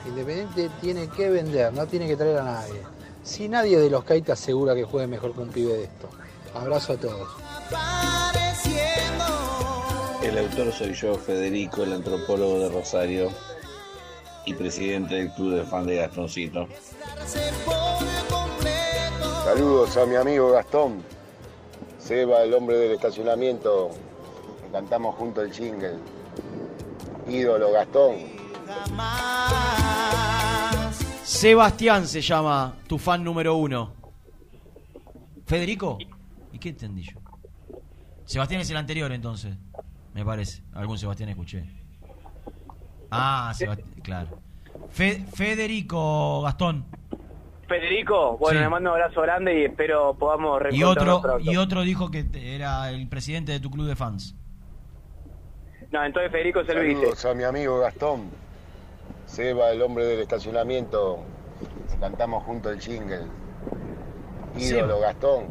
Independiente tiene que vender, no tiene que traer a nadie. Si nadie de los Kaitas asegura que juegue mejor que un pibe de esto. Abrazo a todos. El autor soy yo, Federico, el antropólogo de Rosario y presidente del club de fan de Gastoncito. Saludos a mi amigo Gastón, Seba, el hombre del estacionamiento, cantamos junto el jingle. Ídolo Gastón. Sebastián se llama tu fan número uno. ¿Federico? ¿Y qué entendí yo? Sebastián es el anterior entonces, me parece. Algún Sebastián escuché. Ah, Sebastián, claro. Fe- Federico Gastón. Federico, bueno, Sí. le mando un abrazo grande y espero podamos Y otro, pronto. y otro dijo que era el presidente de tu club de fans. No, entonces Federico se lo dice. Saludos a mi amigo Gastón, Seba, el hombre del estacionamiento, Cantamos junto el jingle. Ídolo Gastón.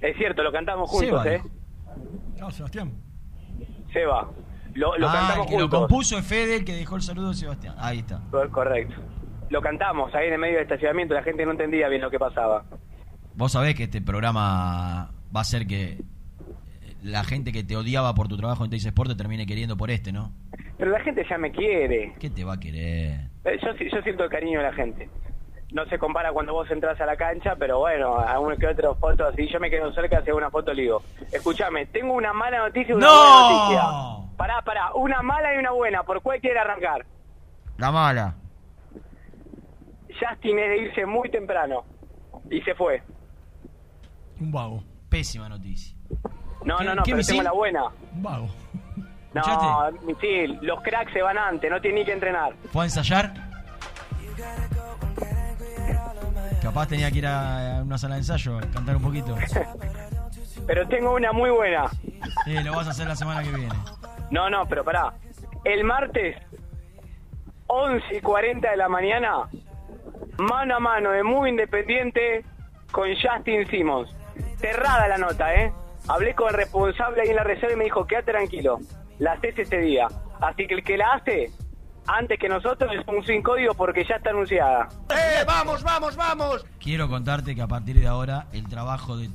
Es cierto, lo cantamos juntos, Seba, ¿eh? No, Sebastián. Seba. Lo, lo ah, cantamos el que lo juntos. compuso es Fede, el que dejó el saludo de Sebastián. Ahí está. Cor- Correcto. Lo cantamos ahí en el medio del estacionamiento, la gente no entendía bien lo que pasaba. Vos sabés que este programa va a ser que eh, la gente que te odiaba por tu trabajo en Teis Sport te termine queriendo por este, ¿no? Pero la gente ya me quiere. ¿Qué te va a querer? Eh, yo siento el cariño de la gente. No se compara cuando vos entras a la cancha, pero bueno, a uno que otro foto así. Yo me quedo cerca, hacer una foto, le digo, escúchame, tengo una mala noticia y una ¡No! buena noticia. Pará, pará, una mala y una buena. ¿Por cuál quiere arrancar? La mala. Justin es de irse muy temprano. Y se fue. Un vago. Pésima noticia. No, ¿Qué- no, no, qué pero misil? tengo la buena. Un vago. No, misil, los cracks se van antes, no tienen ni que entrenar. ¿Fue a ensayar? Capaz tenía que ir a una sala de ensayo a cantar un poquito. Pero tengo una muy buena. Sí, lo vas a hacer la semana que viene. No, no, pero pará. El martes, 11 y 40 de la mañana, mano a mano de Muy Independiente con Justin Simmons. Cerrada la nota, ¿eh? Hablé con el responsable ahí en la reserva y me dijo, quédate tranquilo, la haces este día. Así que el que la hace, antes que nosotros, es un sin código porque ya está anunciada. ¡Eh, vamos, vamos, vamos! Quiero contarte que a partir de ahora el trabajo de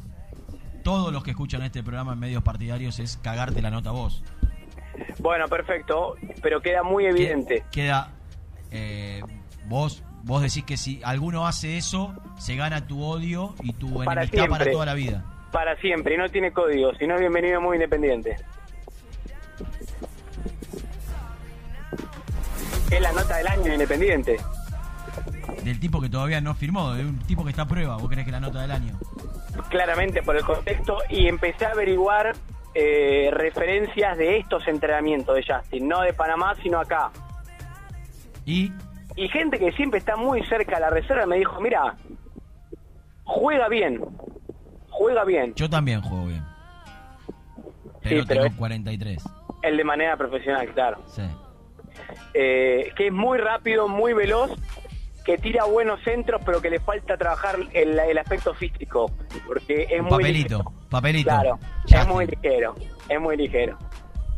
todos los que escuchan este programa en medios partidarios es cagarte la nota a vos. Bueno, perfecto, pero queda muy evidente. Queda. eh, vos, vos decís que si alguno hace eso, se gana tu odio y tu Para enemistad para toda la vida. Para siempre, y no tiene código, si no es bienvenido Muy Independiente. Es la nota del año de Independiente. Del tipo que todavía no firmó, de un tipo que está a prueba. ¿Vos crees que es la nota del año? claramente por el contexto y empecé a averiguar eh, referencias de estos entrenamientos de Justin, no de Panamá, sino acá. Y Y gente que siempre está muy cerca de la reserva me dijo, mira, juega bien, juega bien, yo también juego bien. Pero Sí, pero tengo es- 43. el de manera profesional, claro. Sí. Eh, que es muy rápido, muy veloz, que tira buenos centros, pero que le falta trabajar el, el aspecto físico, porque es Un muy papelito, ligero. papelito. Claro, Ya es muy ligero, es muy ligero.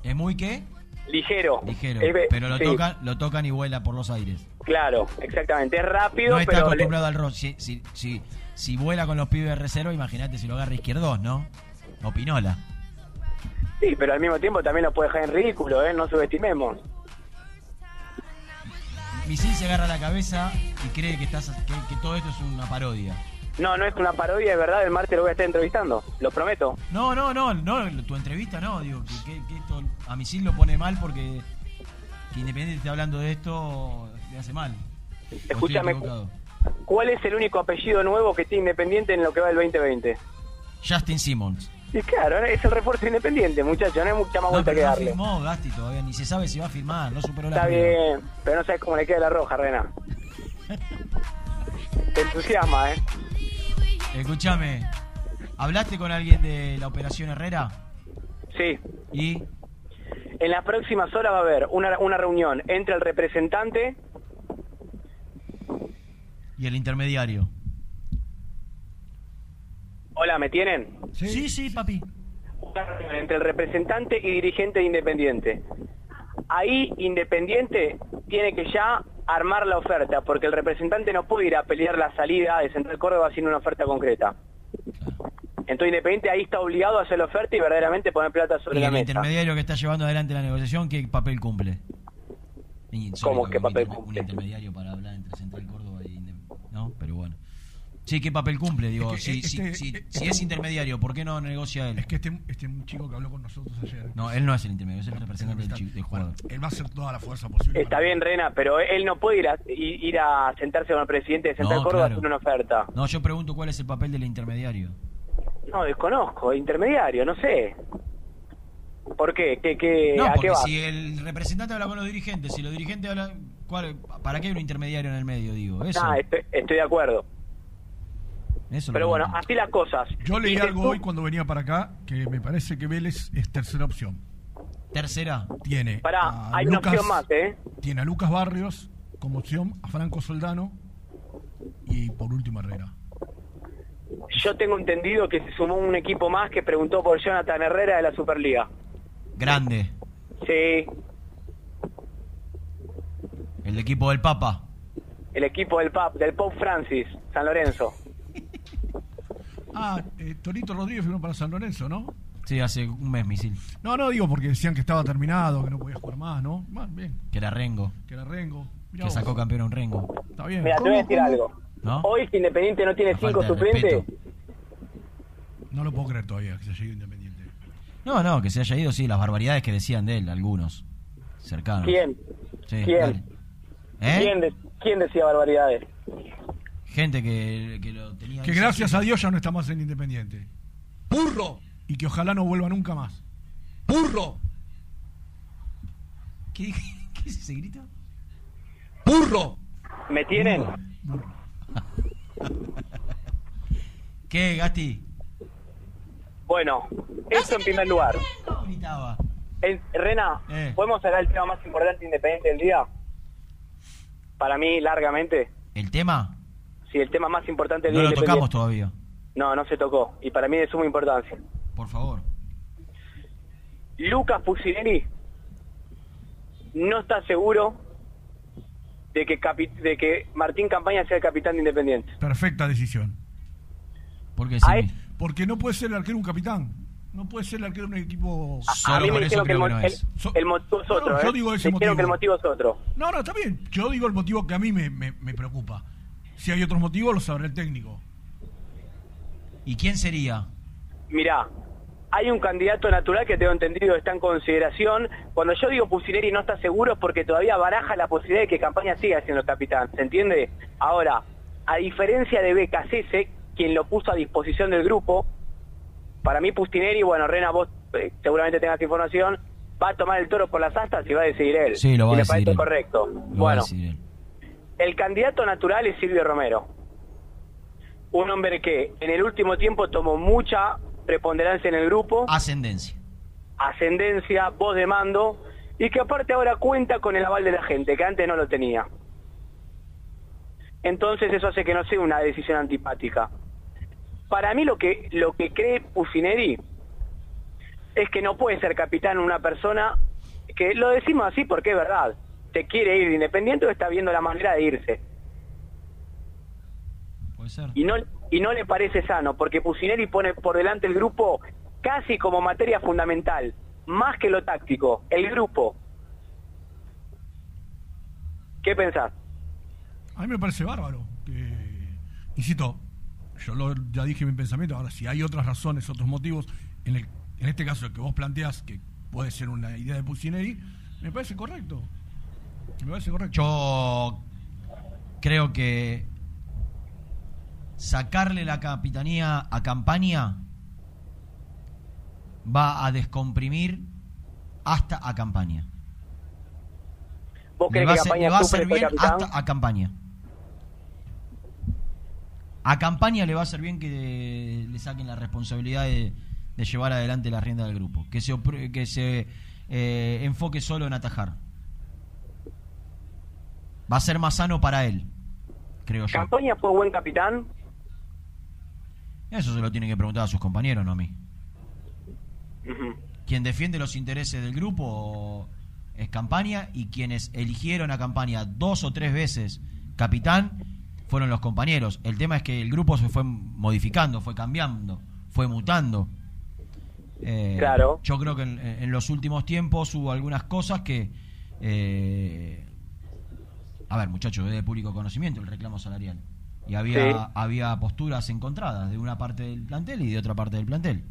¿Es muy qué? Ligero. Ligero. Es pero lo sí, tocan, lo tocan y vuela por los aires. Claro, exactamente. Es rápido, No está pero le- acostumbrado al rock. Si, si, si, si vuela con los pibes de reserva, imagínate si lo agarra izquierdos, ¿no? O Pinola. sí, pero al mismo tiempo también lo puede dejar en ridículo, ¿eh? No subestimemos. Misil se agarra la cabeza y cree que, estás, que, que todo esto es una parodia. No, no es una parodia, es verdad. El martes lo voy a estar entrevistando, lo prometo. No, no, no, no, tu entrevista no, digo, que, que- esto a Misil lo pone mal porque que Independiente esté hablando de esto le hace mal. ¿O estoy Escúchame. ¿Cuál es el único apellido nuevo que tiene Independiente en lo que va del 2020? Justin Simmons. Y claro, es el refuerzo independiente, muchachos. No hay mucha más No, vuelta pero que no darle. firmó Gasti todavía, ni se sabe si va a firmar, no superó la Está bien, pero no sabes cómo le queda la roja, Rena. Te entusiasma, ¿eh? Escúchame, ¿hablaste con alguien de la operación Herrera? Sí. ¿Y? En las próximas horas va a haber una, una reunión entre el representante ¿Y el intermediario? Hola, ¿me tienen? Sí, sí, papi. Una reunión entre el representante y dirigente de Independiente. Ahí Independiente tiene que ya armar la oferta, porque el representante no puede ir a pelear la salida de Central Córdoba sin una oferta concreta. Entonces Independiente ahí está obligado a hacer la oferta y verdaderamente poner plata sobre ¿Y la el mesa. intermediario que está llevando adelante la negociación qué papel cumple? Insólito ¿Cómo qué papel cumple? Un intermediario para hablar entre Central Córdoba y... Inde- ¿No? Pero bueno. Sí, ¿qué papel cumple? Digo, Es que, si, este- si- si- si es intermediario, ¿por qué no negocia él? Es que este, este chico que habló con nosotros ayer. No, él no es el intermediario, es el representante del, chi- del jugador. Él va a hacer toda la fuerza posible. Está bien, Rena, pero él no puede ir a, ir a sentarse con el presidente de Central No, Córdoba claro. a hacer una oferta. No, yo pregunto cuál es el papel del intermediario. No, desconozco, intermediario, no sé. ¿Por qué? ¿Qué, qué, No, ¿A qué porque va? si el representante habla con los dirigentes, si los dirigentes hablan... ¿cuál- ¿Para qué hay un intermediario en el medio, digo? Eso. Ah, estoy, estoy de acuerdo. Eso Pero bueno, así las cosas. Yo leí algo hoy cuando venía para acá que me parece que Vélez es tercera opción. ¿Tercera? Tiene Pará, a hay una opción más, ¿eh? Tiene a Lucas Barrios como opción a Franco Soldano y por último Herrera. Yo tengo entendido que se sumó un equipo más que preguntó por Jonathan Herrera de la Superliga. Grande. Sí, El equipo del Papa. el equipo del Pap, del Pope Francis, San Lorenzo. Ah, eh, Torito Rodríguez firmó para San Lorenzo, ¿no? Sí, hace un mes, misil. No, no, digo porque decían que estaba terminado, que no podía jugar más, ¿no? Más bien, Que era Rengo. que era Rengo. Mirá Que vos. sacó campeón a un Rengo. Está bien. Mira, te voy a decir algo. ¿No? Hoy si Independiente no tiene cinco suplentes, No lo puedo creer todavía que se haya ido Independiente. No, no, que se haya ido, sí, las barbaridades que decían de él, algunos. Cercanos. ¿quién? Sí, ¿Quién? ¿Eh? ¿Quién, de- quién decía barbaridades? Gente que, que lo tenía. Que gracias a Dios ya no está más en Independiente. ¡Burro! Y que ojalá no vuelva nunca más. ¡Burro! ¿Qué, qué es ese grito? ¡Burro! ¿Me tienen? ¿Qué, Gasti? Bueno, eso en primer lugar. Gritaba. En- Rena, Eh. ¿podemos hablar del tema más importante de Independiente del día? Para mí, largamente. ¿El tema? Sí, el tema más importante del No lo de tocamos todavía. No, no se tocó. Y para mí de suma importancia. Por favor. Lucas Pusineri no está seguro de que, capi- de que Martín Campaña sea el capitán de Independiente. Perfecta decisión. Porque A él- Porque no puede ser el arquero un capitán. No puede ser el arquero de un equipo. a mí me dijeron que el, mo- el- el motivo es otro. No, yo ¿eh? digo Me ese dijeron que el motivo. motivo es otro. No, no, está bien. Yo digo el motivo que a mí me, me- me preocupa. Si hay otros motivos, lo sabrá el técnico. ¿Y quién sería? Mirá, hay un candidato natural que tengo entendido está en consideración. Cuando yo digo Pusineri no está seguro es porque todavía baraja la posibilidad de que Campaña siga siendo capitán. ¿Se entiende? Ahora, a diferencia de Becasese, quien lo puso a disposición del grupo, para mí Pustineri, bueno, Rena, vos eh, seguramente tengas información, va a tomar el toro por las astas y va a decidir él. Sí, lo va y a me decidir parece él. correcto. Lo va a bueno. El candidato natural es Silvio Romero. Un hombre que en el último tiempo tomó mucha preponderancia en el grupo, Ascendencia. ascendencia, voz de mando, y que aparte ahora cuenta con el aval de la gente, que antes no lo tenía. Entonces eso hace que no sea una decisión antipática. Para mí lo que, lo que cree Pusineri es que no puede ser capitán una persona que, lo decimos así porque es verdad, se quiere ir de independiente o está viendo la manera de irse. Puede ser. y no y no le parece sano porque Pusineri pone por delante el grupo casi como materia fundamental más que lo táctico el grupo ¿qué pensás? A mí me parece bárbaro. que- insisto, yo lo- ya dije mi pensamiento. Ahora, si hay otras razones, otros motivos, en, el- en este caso el que vos planteás, que puede ser una idea de Pusineri, me parece correcto. Me parece correcto. Yo creo que sacarle la capitanía a Campaña va a descomprimir hasta a Campaña. ¿vos Le crees va, que a ser- Campaña va a bien capitán? hasta a Campaña. A Campaña le va a hacer bien que le saquen la responsabilidad de, de llevar adelante la rienda del grupo. Que se, que se eh, enfoque solo en atajar. Va a ser más sano para él, creo yo. ¿Campaña fue buen capitán? Eso se lo tienen que preguntar a sus compañeros, no a mí. Quien defiende los intereses del grupo es Campaña y quienes eligieron a Campaña dos o tres veces capitán fueron los compañeros. El tema es que el grupo se fue modificando, fue cambiando, fue mutando. Eh, Claro. Yo creo que en, en los últimos tiempos hubo algunas cosas que... eh, a ver, muchachos, es de público conocimiento el reclamo salarial. Y había, Sí. había posturas encontradas de una parte del plantel y de otra parte del plantel.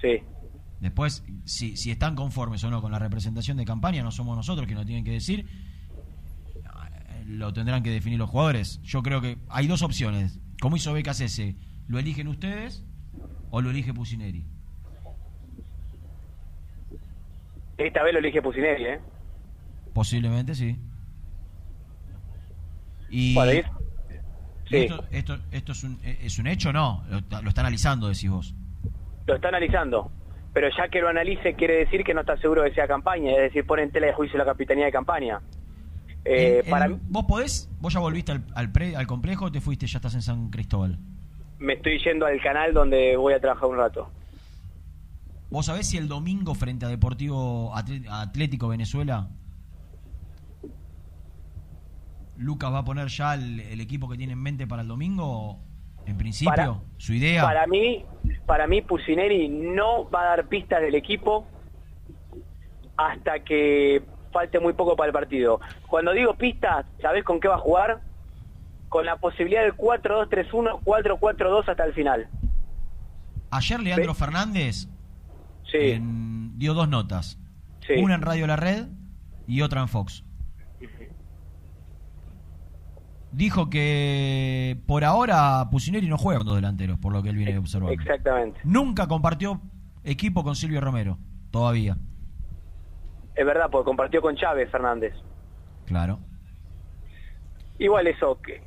sí Después, si, si están conformes o no con la representación de campaña, no somos nosotros que nos tienen que decir. Lo tendrán que definir los jugadores. Yo creo que hay dos opciones. Como hizo BKCS, ¿lo eligen ustedes o lo elige Pusineri? esta vez lo elige Pusineri ¿eh? Posiblemente sí. Y, y- y sí. esto, esto, esto es, un, es un hecho o no? Lo, está- lo está analizando, decís vos. lo está analizando pero ya que lo analice quiere decir que no está seguro de que sea campaña es decir pone en tela de juicio la capitanía de campaña Eh, El- para el- ¿Vos podés? ¿Vos ya volviste al, al, pre- al complejo o te fuiste, ya estás en San Cristóbal? me estoy yendo al canal donde voy a trabajar un rato. ¿Vos sabés si el domingo frente a Deportivo Atlético Venezuela Lucas va a poner ya el, el equipo que tiene en mente para el domingo? En principio, Para- su idea. Para mí, para mí Pusineri no va a dar pistas del equipo hasta que falte muy poco para el partido. Cuando digo pistas, ¿sabés con qué va a jugar? Con la posibilidad del 4-2-3-1, 4-4-2 hasta el final. Ayer Leandro Fernández Sí. en- dio dos notas. Sí. Una en Radio La Red y otra en Fox. Dijo que por ahora Pusineri no juega con dos delanteros, por lo que él viene observando. Exactamente. Nunca compartió equipo con Silvio Romero, todavía. Es verdad, porque compartió con Chávez Fernández. Claro. Igual eso, que,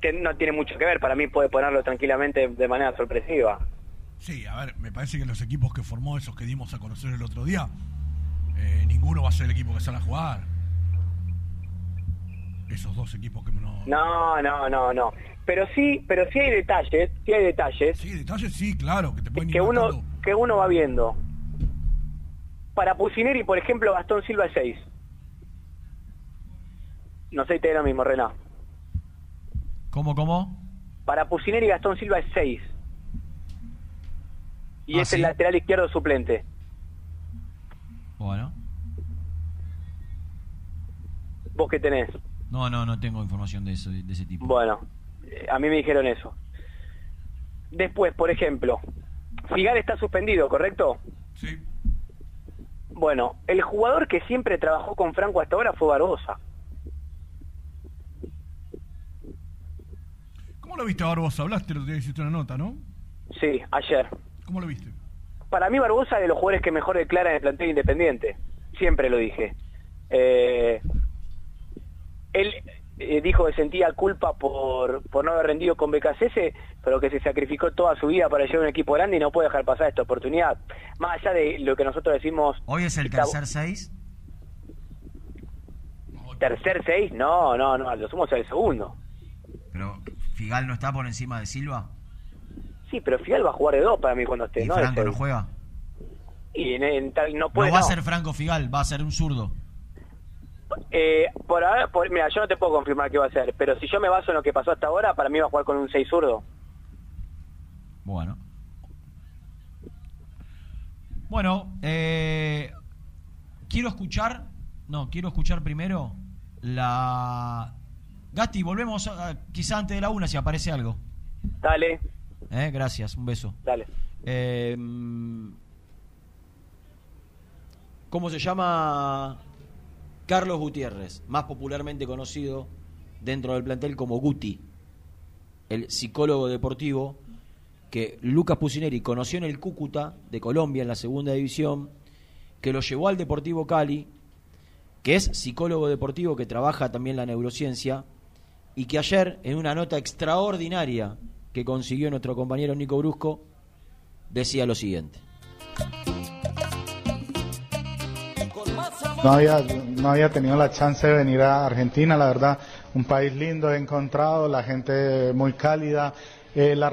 que no tiene mucho que ver. Para mí puede ponerlo tranquilamente de manera sorpresiva. Sí, a ver, me parece que los equipos que formó, esos que dimos a conocer el otro día, eh, ninguno va a ser el equipo que sale a jugar. Esos dos equipos que no... No, no, no, no. Pero sí, pero sí hay detalles, sí hay detalles. Sí, detalles sí, claro, que te pueden ir que uno que uno va viendo. Para Pusineri, por ejemplo, Gastón Silva es 6. No sé si te da lo mismo, Rená. ¿Cómo, cómo? Para Pusineri, Gastón Silva es 6. Y Ah, es ¿sí? el lateral izquierdo suplente. Bueno. ¿Vos qué tenés? No, no, no tengo información de, eso, de ese tipo. Bueno, eh, a mí me dijeron eso. Después, por ejemplo, Figal está suspendido, ¿correcto? Sí. Bueno, el jugador que siempre trabajó con Franco hasta ahora fue Barbosa. ¿Cómo lo viste a Barbosa? Hablaste otro día, hiciste una nota, ¿no? Sí, ayer. ¿Cómo lo viste? Para mí Barbosa es de los jugadores que mejor declara en el plantel independiente. Siempre lo dije. Eh, él eh, dijo que sentía culpa por, por no haber rendido con BKCS, pero que se sacrificó toda su vida para llegar a un equipo grande y no puede dejar pasar esta oportunidad. Más allá de lo que nosotros decimos... Hoy es el tercer seis. ¿Tercer seis? No, no, no, lo somos el segundo. Pero Figal no está por encima de Silva. Sí, pero Figal va a jugar de dos para mí cuando esté, ¿Y ¿no? Franco no juega? Y en, en tal- no No puede... va a ser Franco Figal, va a ser un zurdo. Eh, por ahora, por- mira, yo no te puedo confirmar qué va a hacer, pero si yo me baso en lo que pasó hasta ahora, para mí va a jugar con un 6 zurdo. Bueno. Bueno, eh, quiero escuchar, no, quiero escuchar primero la... Gasti, volvemos a- quizá antes de la una si aparece algo. Dale, Eh, gracias, un beso. dale. Eh, ¿Cómo se llama? Carlos Gutiérrez, más popularmente conocido dentro del plantel como Guti, el psicólogo deportivo que Lucas Pusineri conoció en el Cúcuta de Colombia en la segunda división, que lo llevó al Deportivo Cali, que es psicólogo deportivo que trabaja también la neurociencia, y que ayer, en una nota extraordinaria que consiguió nuestro compañero Nico Brusco, decía lo siguiente. No había, no había tenido la chance de venir a Argentina, la verdad, un país lindo he encontrado, la gente muy cálida, eh, la,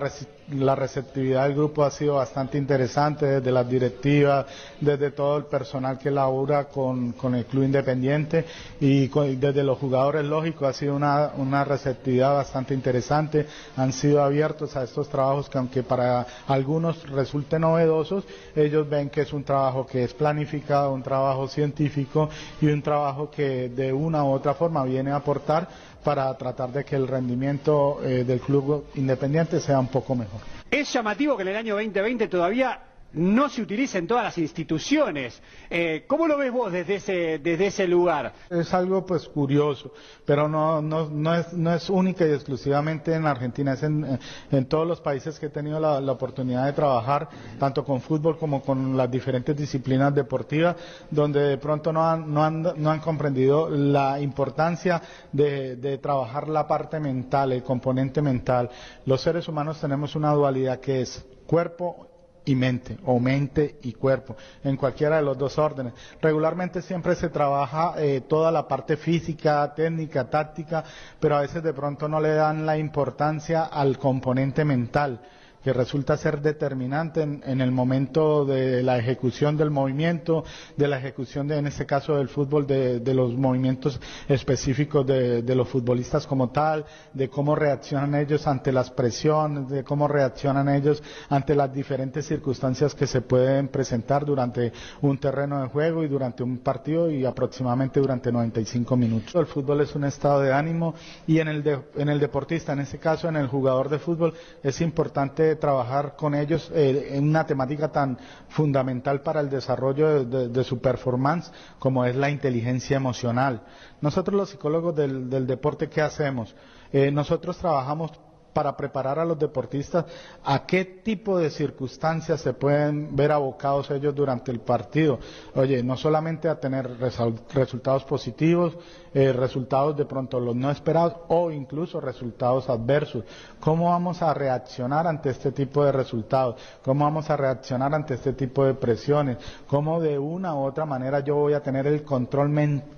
la receptividad del grupo ha sido bastante interesante, desde las directivas, desde todo el personal que labora con, con el club independiente y desde los jugadores, lógico, ha sido una, una receptividad bastante interesante, han sido abiertos a estos trabajos que aunque para algunos resulten novedosos, ellos ven que es un trabajo que es planificado, un trabajo científico y un trabajo que de una u otra forma viene a aportar para tratar de que el rendimiento eh, del club independiente sea un poco mejor. Es llamativo que en el año 2020 todavía no se utilice en todas las instituciones. Eh, ¿Cómo lo ves vos desde ese, desde ese lugar? Es algo pues curioso, pero no, no, no, es, no es única y exclusivamente en Argentina, es en, en todos los países que he tenido la, la oportunidad de trabajar, tanto con fútbol como con las diferentes disciplinas deportivas, donde de pronto no han, no han, no han comprendido la importancia de, de trabajar la parte mental, el componente mental. Los seres humanos tenemos una dualidad que es cuerpo y mente, o mente y cuerpo, en cualquiera de los dos órdenes. Regularmente siempre se trabaja eh, toda la parte física, técnica, táctica, pero a veces de pronto no le dan la importancia al componente mental que resulta ser determinante en, el momento de la ejecución del movimiento, de la ejecución de, en este caso del fútbol, de, los movimientos específicos de, los futbolistas como tal, de cómo reaccionan ellos ante las presiones, de cómo reaccionan ellos ante las diferentes circunstancias que se pueden presentar durante un terreno de juego y durante un partido y aproximadamente durante 95 minutos. El fútbol es un estado de ánimo y en el, en el deportista, en este caso en el jugador de fútbol, es importante trabajar con ellos eh, en una temática tan fundamental para el desarrollo de, su performance como es la inteligencia emocional. Nosotros los psicólogos del, deporte, ¿qué hacemos? Eh, nosotros trabajamos para preparar a los deportistas a qué tipo de circunstancias se pueden ver abocados ellos durante el partido. Oye, no solamente a tener resultados positivos, eh, resultados de pronto los no esperados o incluso resultados adversos. ¿Cómo vamos a reaccionar ante este tipo de resultados? ¿Cómo vamos a reaccionar ante este tipo de presiones? ¿Cómo de una u otra manera yo voy a tener el control,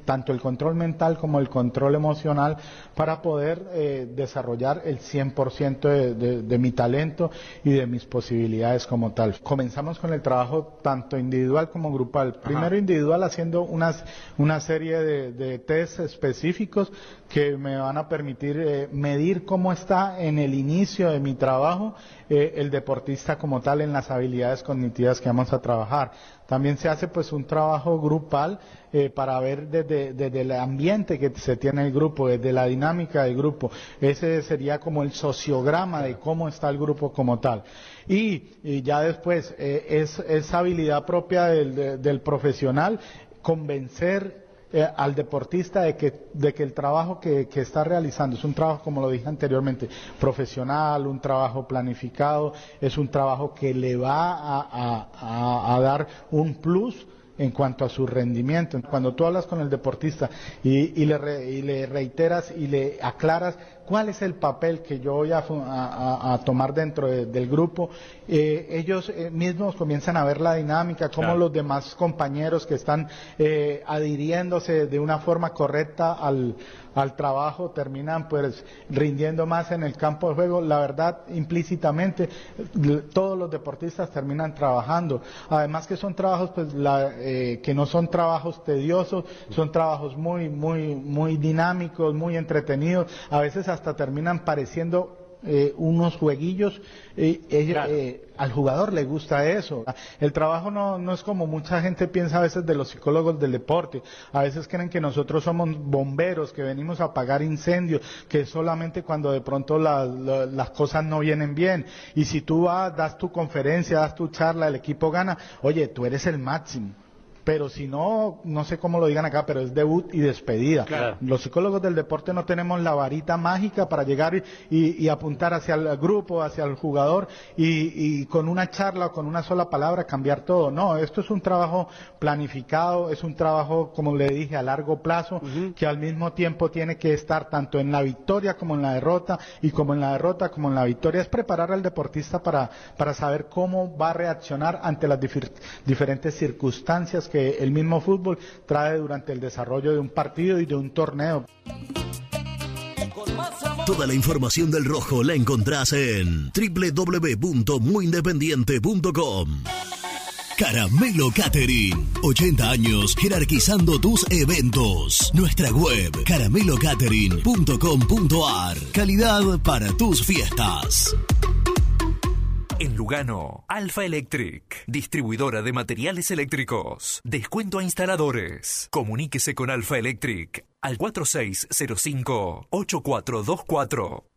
tanto el control mental como el control emocional para poder eh, desarrollar el 100% de, mi talento y de mis posibilidades como tal. Comenzamos con el trabajo tanto individual como grupal. Primero individual haciendo unas, una serie de, de test específicos que me van a permitir eh, medir cómo está en el inicio de mi trabajo eh, el deportista como tal en las habilidades cognitivas que vamos a trabajar. También se hace pues un trabajo grupal eh, para ver desde, el ambiente que se tiene el grupo, desde la dinámica del grupo. Ese sería como el sociograma de cómo está el grupo como tal. Y, ya después es, esa habilidad propia del, del profesional convencer eh, al deportista de que, de que el trabajo que, está realizando es un trabajo, como lo dije anteriormente, profesional, un trabajo planificado, es un trabajo que le va a dar un plus en cuanto a su rendimiento. Cuando tú hablas con el deportista y, le, reiteras y le aclaras cuál es el papel que yo voy a, tomar dentro del grupo, eh, ellos eh, mismos comienzan a ver la dinámica, cómo los demás compañeros que están eh, adhiriéndose de una forma correcta al, al trabajo terminan pues rindiendo más en el campo de juego. La verdad, implícitamente, todos los deportistas terminan trabajando. Además que son trabajos pues eh, que no son trabajos tediosos, son trabajos muy, muy, muy dinámicos, muy entretenidos. A veces hasta terminan pareciendo eh, unos jueguillos, eh, eh, al jugador le gusta eso. El trabajo no, no es como mucha gente piensa a veces de los psicólogos del deporte. A veces creen que nosotros somos bomberos, que venimos a apagar incendios, que solamente cuando de pronto las cosas no vienen bien. Y si tú vas, das tu conferencia, das tu charla, el equipo gana, oye, tú eres el máximo pero si no, no sé cómo lo digan acá, pero es debut y despedida. Los psicólogos del deporte no tenemos la varita mágica para llegar y, apuntar hacia el grupo, hacia el jugador y, con una charla o con una sola palabra cambiar todo. No, esto es un trabajo planificado, es un trabajo, como le dije, a largo plazo, que al mismo tiempo tiene que estar tanto en la victoria como en la derrota y como en la derrota como en la victoria. Es preparar al deportista para, para saber cómo va a reaccionar ante las diferentes circunstancias que el mismo fútbol trae durante el desarrollo de un partido y de un torneo. Toda la información del rojo la encontrás en www.muyindependiente.com. Caramelo Catering. 80 años jerarquizando tus eventos. Nuestra web caramelocatering.com.ar. Calidad para tus fiestas. En Lugano, Alfa Electric, distribuidora de materiales eléctricos. Descuento a instaladores. Comuníquese con Alfa Electric al 4605-8424.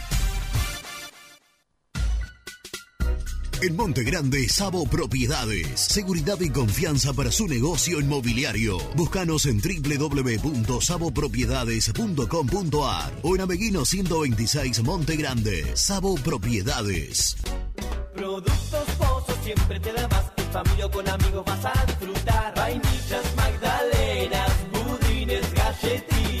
En Monte Grande, Sabo Propiedades. Seguridad y confianza para su negocio inmobiliario. Búscanos en www.sabopropiedades.com.ar o en Ameguino 126 Monte Grande. Sabo Propiedades. Productos Pozos siempre te da más. En familia o con amigos vas a disfrutar. Vainillas, magdalenas, budines, galletitas.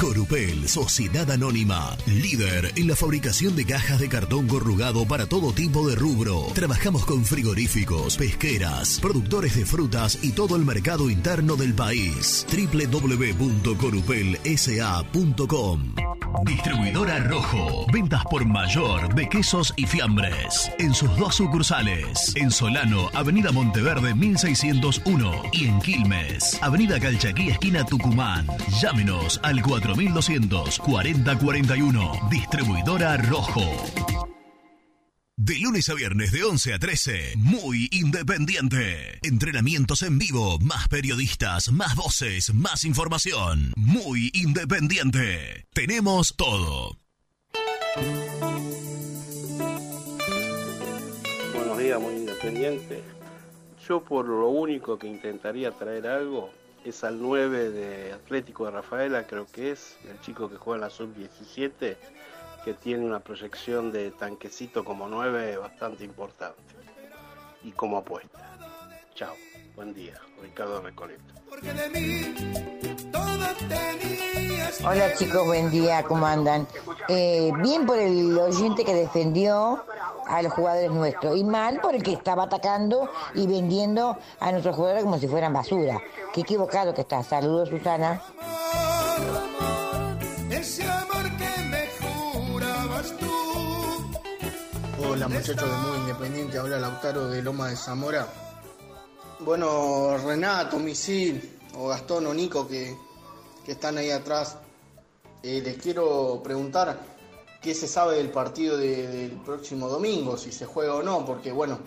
Corupel, Sociedad Anónima, líder en la fabricación de cajas de cartón corrugado para todo tipo de rubro. Trabajamos con frigoríficos, pesqueras, productores de frutas y todo el mercado interno del país. www.corupelsa.com Distribuidora Rojo. Ventas por mayor de quesos y fiambres. En sus dos sucursales. En Solano, Avenida Monteverde 1601. Y en Quilmes, Avenida Calchaquí, esquina Tucumán. Llámenos al 4200 4041. Distribuidora Rojo. De lunes a viernes de 11 a 13, muy independiente. Entrenamientos en vivo, más periodistas, más voces, más información. Muy independiente. Tenemos todo. Buenos días, muy independiente. Yo por lo único que intentaría traer algo es al 9 de Atlético de Rafaela, creo que es, el chico que juega en la sub-17, que tiene una proyección de tanquecito como 9 bastante importante. Y como apuesta. Chao, buen día, Ricardo Recoleta. Hola chicos, buen día, ¿cómo andan? Eh, bien por el oyente que defendió a los jugadores nuestros y mal por el que estaba atacando y vendiendo a nuestros jugadores como si fueran basura. Qué equivocado que está. Saludos Susana. Tú, muchachos de Muy Independiente, habla Lautaro de Loma de Zamora. Bueno, Renato, Misil, o Gastón o Nico que, que están ahí atrás, eh, les quiero preguntar qué se sabe del partido de- del próximo domingo, si se juega o no, porque bueno,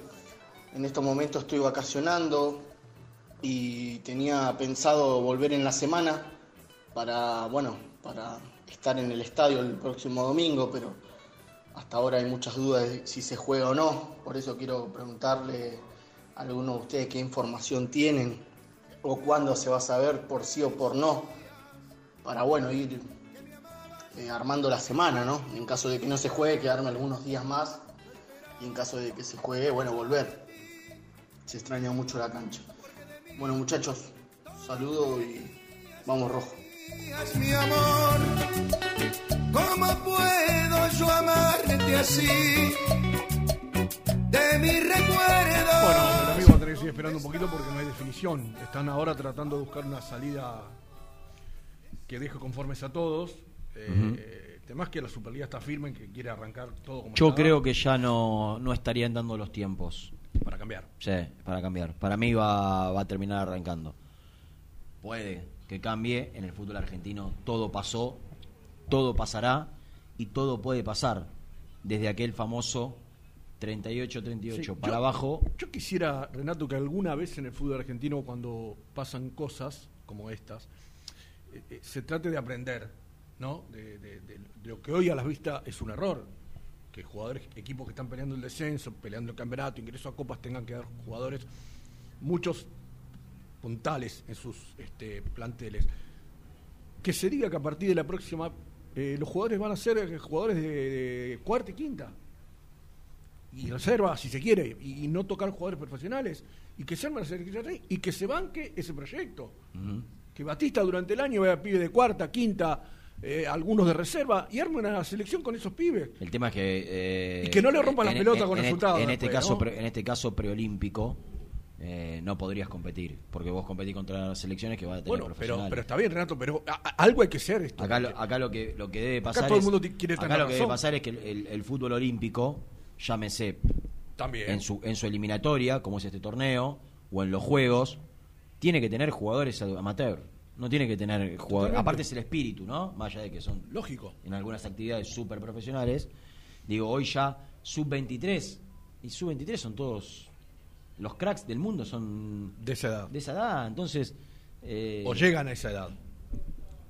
en estos momentos estoy vacacionando y tenía pensado volver en la semana para, bueno, para estar en el estadio el próximo domingo, pero hasta ahora hay muchas dudas de si se juega o no, por eso quiero preguntarle a alguno de ustedes qué información tienen o cuándo se va a saber por sí o por no, para bueno, ir eh, armando la semana, ¿no? En caso de que no se juegue, quedarme algunos días más y en caso de que se juegue, bueno, volver. Se extraña mucho la cancha. Bueno, muchachos, saludo y vamos rojo. Mi amor, ¿cómo puedo yo amarte así? De mi recuerdo. Bueno, seguir esperando un poquito porque no hay definición. Están ahora tratando de buscar una salida que deje conformes a todos. Eh, tema es que la Superliga está firme en que quiere arrancar todo como Yo estaba creo que ya no, no estarían dando los tiempos. para cambiar. Sí, para cambiar. Para mí va, va a terminar arrancando. Puede que cambie. En el fútbol argentino todo pasó, todo pasará y todo puede pasar. Desde aquel famoso 38-38 Sí, para yo- abajo. Yo quisiera, Renato, que alguna vez en el fútbol argentino, cuando pasan cosas como estas, eh, eh, se trate de aprender, ¿no? De, de- de- de lo que hoy a la vista es un error. Que jugadores, equipos que están peleando el descenso, peleando el campeonato, ingreso a copas, tengan que dar jugadores, muchos puntales en sus este, planteles. Que se diga que a partir de la próxima, eh, los jugadores van a ser jugadores de cuarta y quinta y reserva si se quiere y, y no tocar jugadores profesionales y que se arme la selección ahí, y que se banque ese proyecto que Batista durante el año vea pibes de cuarta, quinta eh, algunos de reserva y arme una selección con esos pibes El tema es que. eh, Y que no le rompan las pelotas en- con en resultados En este, después, caso, ¿no? pre- en este caso preolímpico, eh, no podrías competir. Porque vos competís contra las selecciones que van a tener bueno pero, profesionales. pero está bien Renato pero a- a- algo hay que ser esto Acá, lo, acá lo que lo que debe pasar todo el mundo quiere acá lo que debe pasar es que el, el- el fútbol olímpico llámese También. en su en su eliminatoria como es este torneo o en los juegos tiene que tener jugadores amateur no tiene que tener jugadores aparte es el espíritu no más allá de que son lógico. en algunas actividades súper profesionales digo hoy ya sub 23 y sub 23 son todos los cracks del mundo son de esa edad. de esa edad entonces eh, o llegan a esa edad.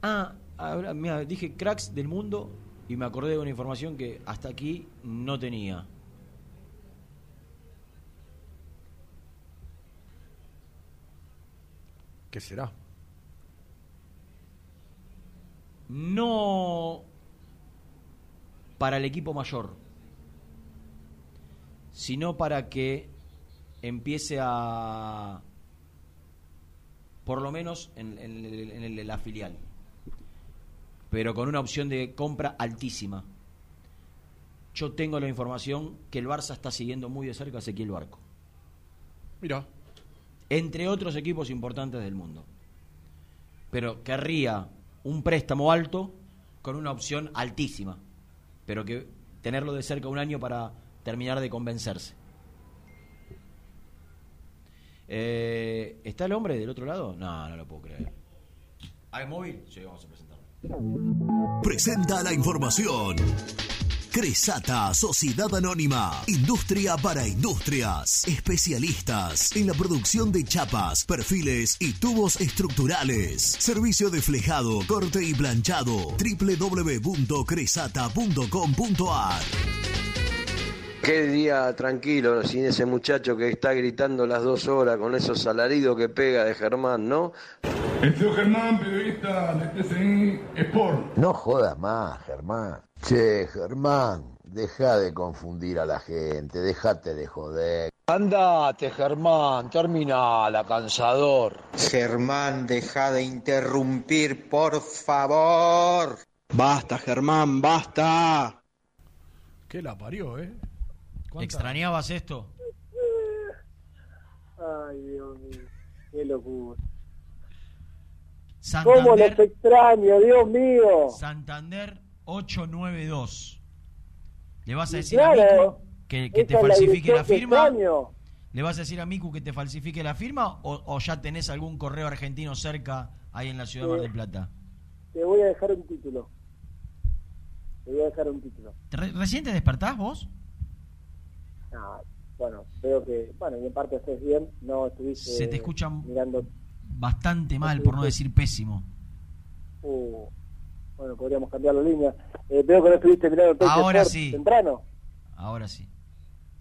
Ah, ahora, mira, dije cracks del mundo y me acordé de una información que hasta aquí no tenía. ¿Qué será? No para el equipo mayor, sino para que empiece a, por lo menos en, la filial, pero con una opción de compra altísima. Yo tengo la información que el Barça está siguiendo muy de cerca a Ezequiel Barco. Mira. Entre otros equipos importantes del mundo. Pero querría un préstamo alto con una opción altísima. Pero que tenerlo de cerca un año para terminar de convencerse. Eh, ¿Está el hombre del otro lado? No, no lo puedo creer. ¿Hay móvil? Sí, vamos a presentarlo. Presenta la información. Cresata, Sociedad Anónima, Industria para Industrias, especialistas en la producción de chapas, perfiles y tubos estructurales. Servicio de flejado, corte y planchado. www.cresata.com.ar Qué día tranquilo, sin ese muchacho que está gritando las dos horas con esos alaridos que pega de Germán, ¿no? Estoy Germán, periodista de TCN Sport. No jodas más, Germán. Che, Germán, deja de confundir a la gente, déjate de joder. Andate, Germán, termina la cansador. Germán, deja de interrumpir, por favor. Basta, Germán, basta. ¿Qué la parió, eh? ¿Cuánta- ¿Extrañabas esto? Ay, Dios mío, qué locura. Santander, ¿Cómo los extraño, Dios mío? Santander 892. Le vas a decir a. Mico que, que te la falsifique la, firma? ¿Le vas a decir a Miku que te falsifique la firma o, o ya tenés algún correo argentino cerca ahí en la ciudad de Mar del Plata? Te voy a dejar un título. Te voy a dejar un título. ¿Te re- ¿Recién te despertás vos? Ah, bueno, veo que, bueno, y en parte haces bien, no estuviste Se te escucha mirando, bastante mal, por no decir pésimo. uh, bueno, podríamos cambiar la línea. Eh, veo que no estuviste mirando Teis Ahora Sport sí. temprano. Ahora sí.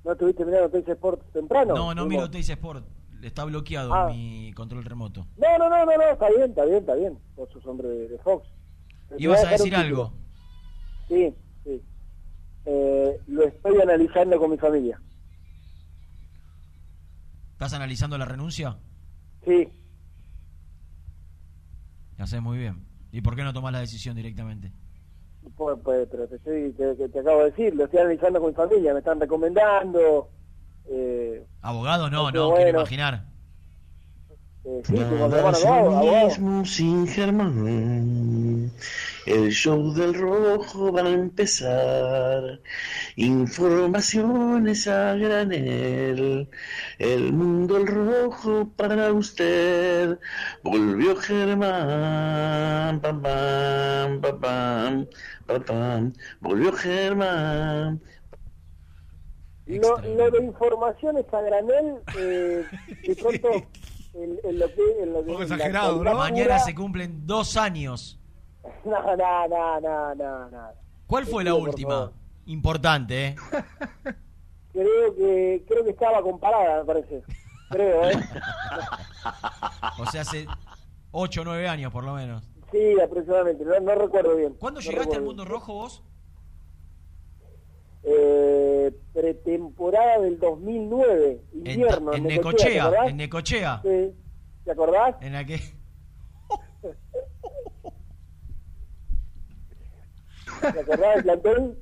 ¿No estuviste mirando Teis Sport temprano? No, no miro Teis Sport. Está bloqueado Ah. mi control remoto. No, no, no, no, no, está bien, está bien, está bien. Vos sos hombre de, de Fox. ¿Ibas a un decir algo? Sí, sí. Eh, lo estoy analizando con mi familia. ¿Estás analizando la renuncia? Sí, Lo haces muy bien. ¿Y por qué no tomás la decisión directamente? pues, pues, pero te, estoy, te, te- te acabo de decir, lo estoy analizando con mi familia, me están recomendando. Eh, Abogado, no, no, bueno. quiero imaginar. eh, sí, Nada es abogado, lo abogado. mismo sin Germán. El show del rojo va a empezar. Informaciones a granel. El mundo el rojo para usted. Volvió Germán. Pam, pam, pam, pam, pam, pam. Volvió Germán. Lo, lo de informaciones a granel, eh, de pronto, en, en lo que... En lo que en la actualidad Mañana se cumplen dos años. No, no, no, no, no, no. ¿Cuál fue la última? Importante, ¿eh? Creo que, creo que estaba comparada, me parece. Creo, ¿eh? O sea, hace 8 o 9 años por lo menos. Sí, aproximadamente, no, no recuerdo bien. ¿Cuándo No llegaste al mundo rojo vos? Eh, pretemporada del 2009, En, invierno. en ¿te Necochea, en Necochea. Sí. ¿Te acordás? En la que... ¿Te acordás del plantel?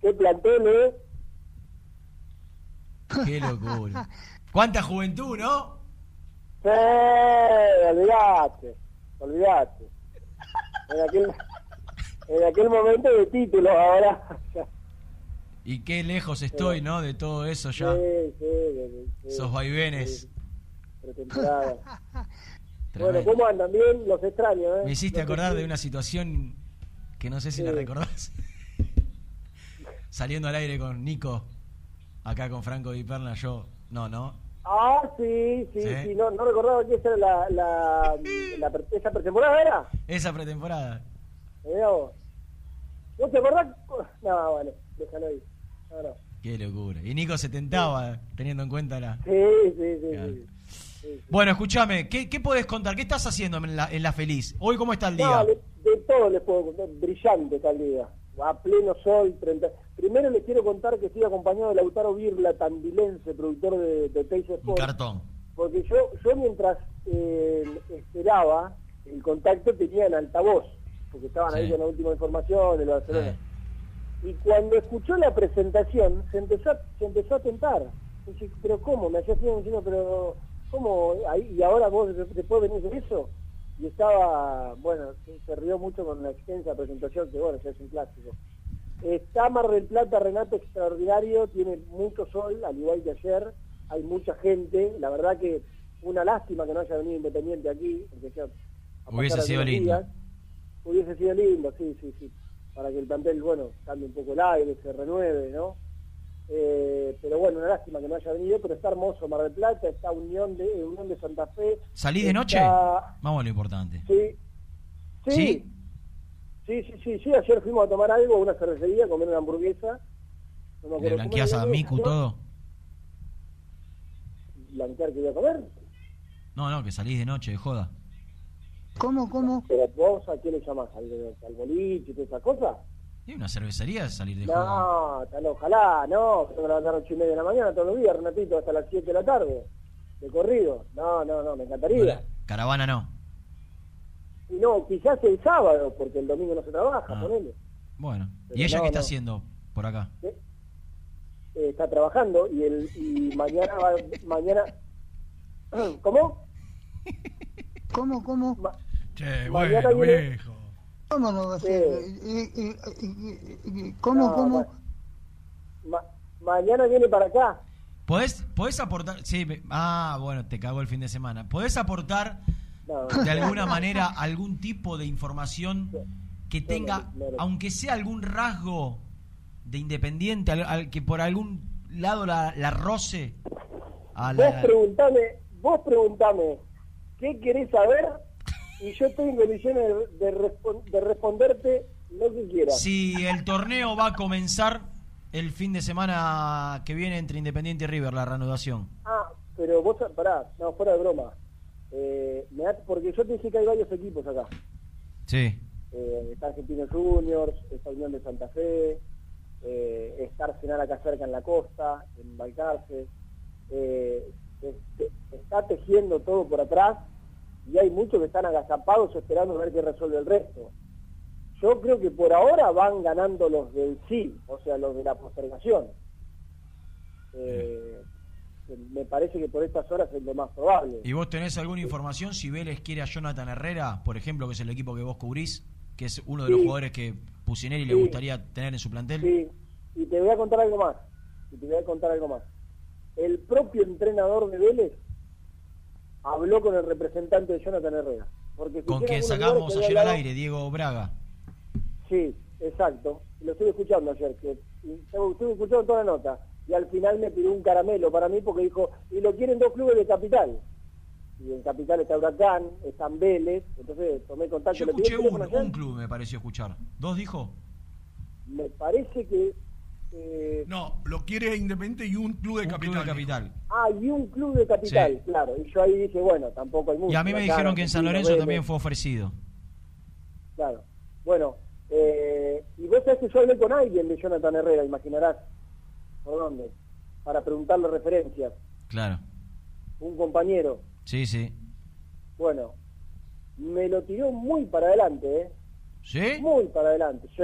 ¿Qué plantel, eh? Qué locura. ¿Cuánta juventud, no? Sí, olvidate, olvidate. En aquel, en aquel momento de título, ahora. Y qué lejos estoy, ¿no? De todo eso ya. Sí, sí, sí. Esos vaivenes. Pretemporada. bueno. ¿cómo andan? Bien, los extraño, ¿eh? Me hiciste Los acordar de una situación que no sé si la recordás. Saliendo al aire con Nico, acá con Franco Di Perla, yo. No, no. Ah, sí, sí, ¿Sí? sí, no, no recordaba que esa era la, la, esa pretemporada era. Esa pretemporada. Vos. ¿No te acordás? No, bueno, déjalo ahí. No, no. Qué locura. Y Nico se tentaba, teniendo en cuenta la. Sí, sí, sí. Claro. sí. Sí, Bueno, escúchame, ¿qué, ¿qué podés contar? ¿Qué estás haciendo en la, en la Feliz? Hoy, ¿cómo está el día? De, todo les puedo contar. Brillante tal día. A pleno sol. 30. Primero les quiero contar que estoy acompañado de Lautaro Virla, tandilense, productor de, de Teis Sport. cartón. Porque yo, yo mientras eh, esperaba el contacto tenía en altavoz, porque estaban ahí con la última información de Barcelona. Y cuando escuchó la presentación, se empezó, a- se empezó a tentar. Dice, pero ¿cómo? Me hacía diciendo, pero ¿cómo? Ahí, ¿Y ahora vos de- después venís de eso? Y estaba, bueno, se, rió mucho con la extensa presentación, que bueno, ya es un clásico. Está Mar del Plata, Renato, extraordinario, tiene mucho sol, al igual que ayer, hay mucha gente, la verdad que una lástima que no haya venido Independiente aquí, porque ya Hubiese sido lindo. días, hubiese sido lindo, sí, sí, sí, para que el plantel, bueno, cambie un poco el aire, se renueve, ¿no? Eh, pero bueno, una lástima que no haya venido, pero está hermoso Mar del Plata, está Unión de Unión de Santa Fe. ¿Salís de noche? está- Vamos a lo importante. Sí. Sí. ¿Sí? Sí, sí, sí, sí, ayer fuimos a tomar algo, a una cervecería, a comer una hamburguesa. No me ¿Le acuerdo blanqueás a Miku ¿no? todo? ¿Blanquear que iba a comer? No, no, que salís de noche, de joda. ¿Cómo, cómo? ¿Pero vos a quién le llamás? ¿Al, al boliche y toda esa cosa? ¿Y una cervecería salir de? No, tal- ojalá, no, tengo que levantar a las ocho y media de la mañana todos los días, Renatito, hasta las 7 de la tarde, de corrido. No, no, no, me encantaría. Caravana no. Y no, quizás el sábado, porque el domingo no se trabaja, Ah. ponele. Bueno. Pero ¿Y ella no, qué está no. haciendo por acá? Eh, está trabajando y el y mañana va, mañana ¿Cómo? ¿Cómo, cómo? Che, Mañana bueno, viene- viejo. ¿Cómo no va a ser? ¿Y, y- y- y- cómo, No, cómo? ma- ma- mañana viene para acá. ¿Podés, podés aportar? Sí, me- ah, bueno, te cagó el fin de semana. ¿Podés aportar No, de alguna manera algún tipo de información que tenga, aunque sea algún rasgo de independiente, al, al que por algún lado la, la roce a Vos la... preguntame, vos preguntame, ¿qué querés saber? Y yo estoy en condiciones de, de respon- de responderte lo que quieras. Si el torneo va a comenzar el fin de semana que viene entre Independiente y River, la reanudación. Ah, pero vos, pará, no, fuera de broma. Eh, me da- porque yo te dije que hay varios equipos acá. Sí. Eh, está Argentinos Juniors, está Unión de Santa Fe, eh, está Arsenal acá cerca en la costa, en Balcarce. Eh, este, está tejiendo todo por atrás y hay muchos que están agazapados esperando a ver qué resuelve el resto. Yo creo que por ahora van ganando los del sí, o sea, los de la postergación. Eh, me parece que por estas horas es lo más probable. ¿Y vos tenés alguna información si Vélez quiere a Jonathan Herrera, por ejemplo, que es el equipo que vos cubrís, que es uno de los jugadores que Pusineri le gustaría tener en su plantel? Sí, y te voy a contar algo más. Y te voy a contar algo más. El propio entrenador de Vélez habló con el representante de Jonathan Herrera. Porque Con escuché en que algunos sacamos ayer al aire, Diego Braga. Sí, exacto. Lo estuve escuchando ayer. Que, estuve escuchando toda la nota. Y al final me pidió un caramelo para mí porque dijo, y lo quieren dos clubes de capital. Y en capital está Huracán, están Vélez. Entonces tomé contacto. Yo escuché un, un club, me pareció escuchar. ¿Dos dijo? Me parece que... eh, No, lo quiere Independiente y un club de Un capital. club de capital. Ah, y un club de capital, Sí. claro. Y yo ahí dije, bueno, tampoco hay mucho. Y a mí me acá, dijeron que en San Lorenzo Vélez, también fue ofrecido. Claro. Bueno, eh, y vos sabés que yo hablé con alguien de Jonathan Herrera, imaginarás por dónde, para preguntarle referencias. Claro. Un compañero, Sí, sí. bueno, me lo tiró muy para adelante, ¿eh? ¿Sí? Muy para adelante. Sí.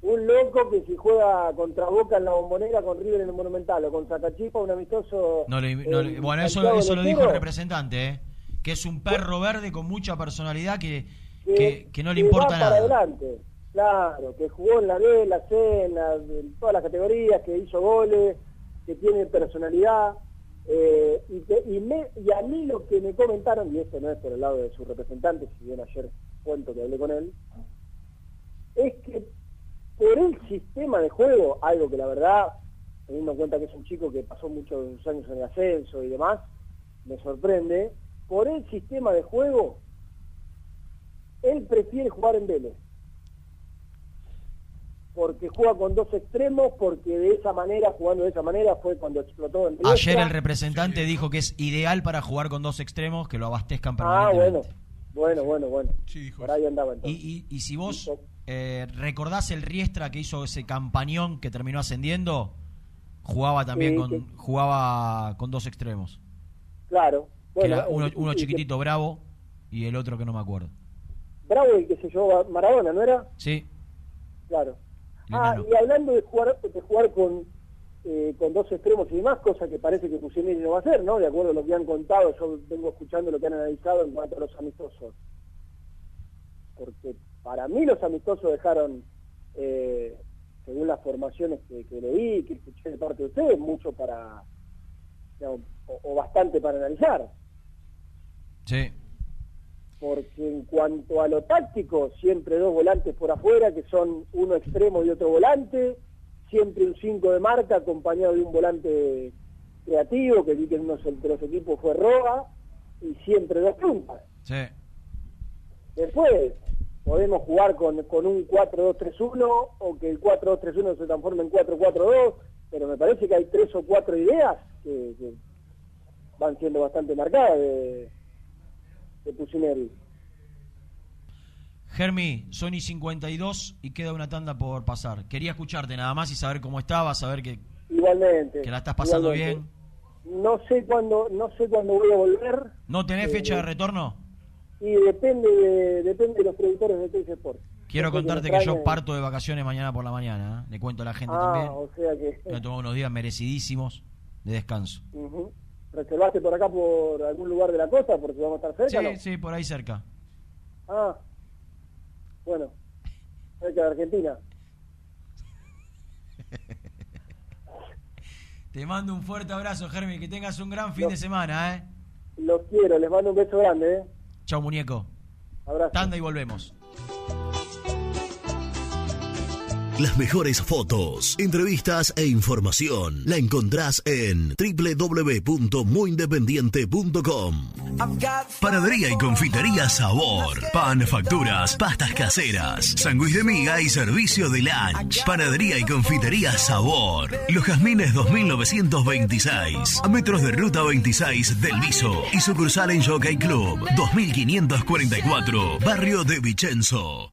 Un loco que si juega contra Boca en la bombonera, con River en el Monumental o con Zacachipa, un amistoso... No le- no le- en bueno, eso, eso lo dijo el representante, ¿eh? que es un perro verde con mucha personalidad que, que, que, que no le importa va para nada. adelante. Claro, que jugó en la B, la C, en, la- en todas las categorías, que hizo goles, que tiene personalidad. eh, y, que- y, me- y a mí lo que me comentaron, y esto no es por el lado de su representante, si bien ayer cuento que hablé con él, es que por el sistema de juego, algo que la verdad, teniendo en cuenta que es un chico que pasó muchos años en el ascenso y demás, me sorprende, por el sistema de juego, él prefiere jugar en Vélez. Porque juega con dos extremos, porque de esa manera, jugando de esa manera, fue cuando explotó en Riestra. Ayer el representante dijo que es ideal para jugar con dos extremos que lo abastezcan Ah, permanentemente. bueno, bueno, bueno, bueno. Por ahí andaba entonces. Y, y, y si vos eh, recordás el Riestra que hizo ese campañón que terminó ascendiendo, jugaba también Sí, con jugaba con dos extremos. Claro. Bueno, era uno, eh, que- chiquitito bravo y el otro que no me acuerdo. Bravo el que se llevó Maradona, ¿no era? Sí, Claro. Ah, y hablando de jugar, de jugar con, eh, con dos extremos y demás, cosa que parece que Pusineri no va a hacer, ¿no? De acuerdo a lo que han contado, yo vengo escuchando lo que han analizado en cuanto a los amistosos. Porque para mí los amistosos dejaron, eh, según las formaciones que, que leí, que escuché de parte de ustedes, mucho para, digamos, o, o bastante para analizar. sí. porque en cuanto a lo táctico, siempre dos volantes por afuera, que son uno extremo y otro volante, siempre un 5 de marca acompañado de un volante creativo, que vi que en uno de los equipos fue Roa, y siempre dos puntas. Sí. Después podemos jugar con, con un 4-2-3-1 o que el 4-2-3-1 se transforme en 4-4-2, pero me parece que hay tres o cuatro ideas que, que van siendo bastante marcadas de, de Pusineri. Germi, Sony 52 y queda una tanda por pasar. Quería escucharte nada más y saber cómo estabas, saber que, Igualmente. que la estás pasando igualmente. bien. No sé cuándo, no sé cuándo voy a volver ¿No tenés Eh, fecha de retorno? Y depende de, depende de los productores de TC Sport. Quiero contarte que yo traen- parto de vacaciones mañana por la mañana. ¿eh? Le cuento a la gente Ah, también. o sea que Me he tomado unos días merecidísimos de descanso. Ujú. reservaste por acá por algún lugar de la costa porque vamos a estar Sí, cerca, ¿no? sí, por ahí cerca. Ah, bueno, cerca de Argentina. Te mando un fuerte abrazo, Germi. Que tengas un gran fin de semana, ¿eh? Los quiero, les mando un beso grande, ¿eh? Chao, muñeco. Abrazo. Tanda y volvemos. Las mejores fotos, entrevistas e información la encontrás en www.muyindependiente.com. Panadería y confitería Sabor. Pan, facturas, pastas caseras, sándwich de miga y servicio de lunch. Panadería y confitería Sabor. Los Jazmines 2926. A metros de ruta 26 del Viso. Y sucursal en Jockey Club 2544. Barrio de Vicenzo.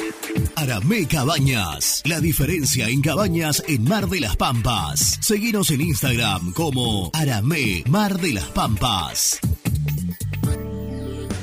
Aramé Cabañas. La diferencia en cabañas en Mar de las Pampas. Seguinos en Instagram como Aramé Mar de las Pampas.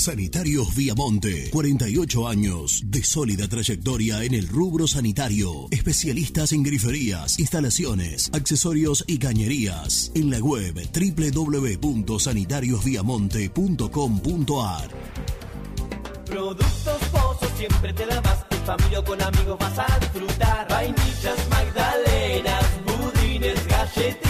Sanitarios Viamonte, 48 años de sólida trayectoria en el rubro sanitario. Especialistas en griferías, instalaciones, accesorios y cañerías. En la web www.sanitariosviamonte.com.ar. Productos Pozos siempre te da más. En familia o con amigos vas a disfrutar. Vainillas, magdalenas, budines, galletitas.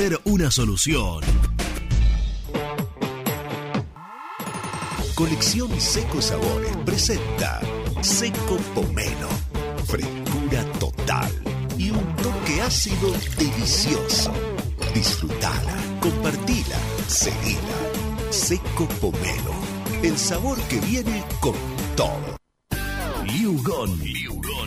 una solución. Colección Seco Sabores presenta Seco Pomelo. Frescura total y un toque ácido delicioso. Disfrutala, compartila, seguila. Seco Pomelo. El sabor que viene con todo. Liugon.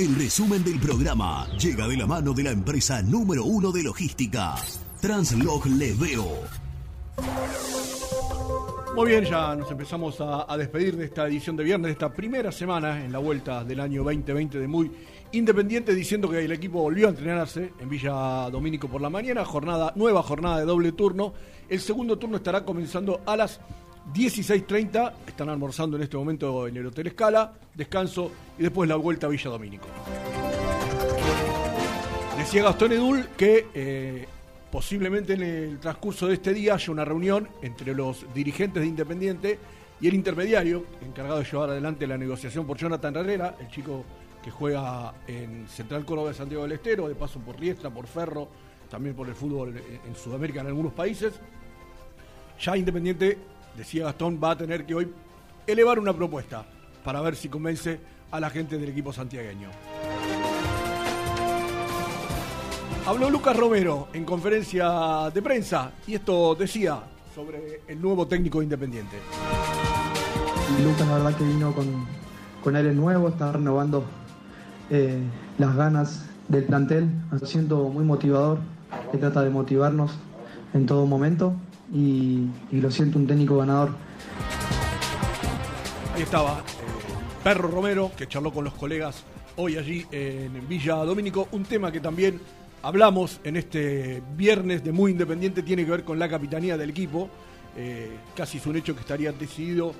El resumen del programa llega de la mano de la empresa número uno de logística, Translog Leveo. Muy bien, ya nos empezamos a, a despedir de esta edición de viernes, de esta primera semana en la vuelta del año 2020 de Muy Independiente, diciendo que el equipo volvió a entrenarse en Villa Domínico por la mañana, jornada, nueva jornada de doble turno. El segundo turno estará comenzando a las 16.30, están almorzando en este momento en el Hotel Escala, descanso y después la vuelta a Villa Domínico. Decía Gastón Edul que eh, posiblemente en el transcurso de este día haya una reunión entre los dirigentes de Independiente y el intermediario encargado de llevar adelante la negociación por Jonathan Herrera, el chico que juega en Central Córdoba de Santiago del Estero, de paso por Riestra, por Ferro, también por el fútbol en Sudamérica en algunos países. Ya Independiente decía Gastón, va a tener que hoy elevar una propuesta para ver si convence a la gente del equipo santiagueño. Habló Lucas Romero en conferencia de prensa y esto decía sobre el nuevo técnico independiente. Lucas la verdad que vino con, con aire nuevo, está renovando eh, las ganas del plantel, me siento muy motivador, que trata de motivarnos en todo momento y, lo siento un técnico ganador. Ahí estaba eh, Perro Romero, que charló con los colegas hoy allí en Villa Domínico. Un tema que también hablamos en este viernes de Muy Independiente tiene que ver con la capitanía del equipo. Eh, casi es un hecho que estaría decidido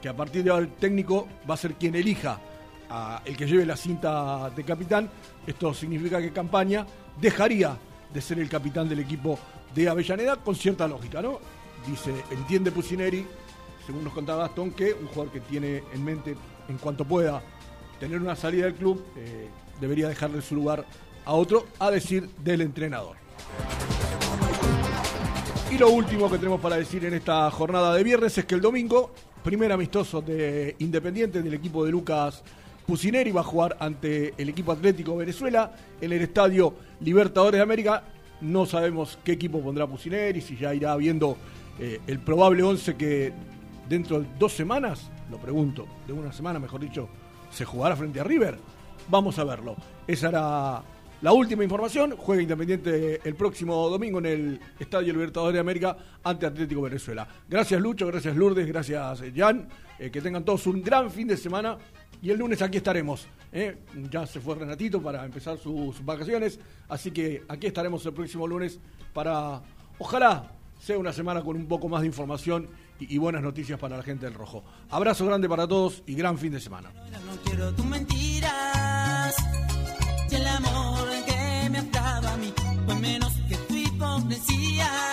que a partir de ahora el técnico va a ser quien elija a el que lleve la cinta de capitán. Esto significa que Campaña dejaría de ser el capitán del equipo de Avellaneda con cierta lógica, ¿no? Dice, entiende Pusineri, según nos contaba Gastón, que un jugador que tiene en mente, en cuanto pueda tener una salida del club, eh, debería dejarle su lugar a otro, a decir del entrenador. Y lo último que tenemos para decir en esta jornada de viernes es que el domingo, primer amistoso de Independiente del equipo de Lucas Pusineri, va a jugar ante el equipo Atlético Venezuela en el estadio Libertadores de América. No sabemos qué equipo pondrá Pusineri, si ya irá viendo eh, el probable 11 que dentro de dos semanas, lo pregunto, de una semana mejor dicho, se jugará frente a River. Vamos a verlo. Esa era la última información. Juega Independiente el próximo domingo en el Estadio Libertadores de América ante Atlético Venezuela. Gracias Lucho, gracias Lourdes, gracias Jan. Eh, que tengan todos un gran fin de semana y el lunes aquí estaremos. ¿eh? Ya se fue Renatito para empezar sus vacaciones. Así que aquí estaremos el próximo lunes para, ojalá, sea una semana con un poco más de información y, buenas noticias para la gente del Rojo. Abrazo grande para todos y gran fin de semana. No quiero tus mentiras y el amor que me a mí, menos que tu hipocresía.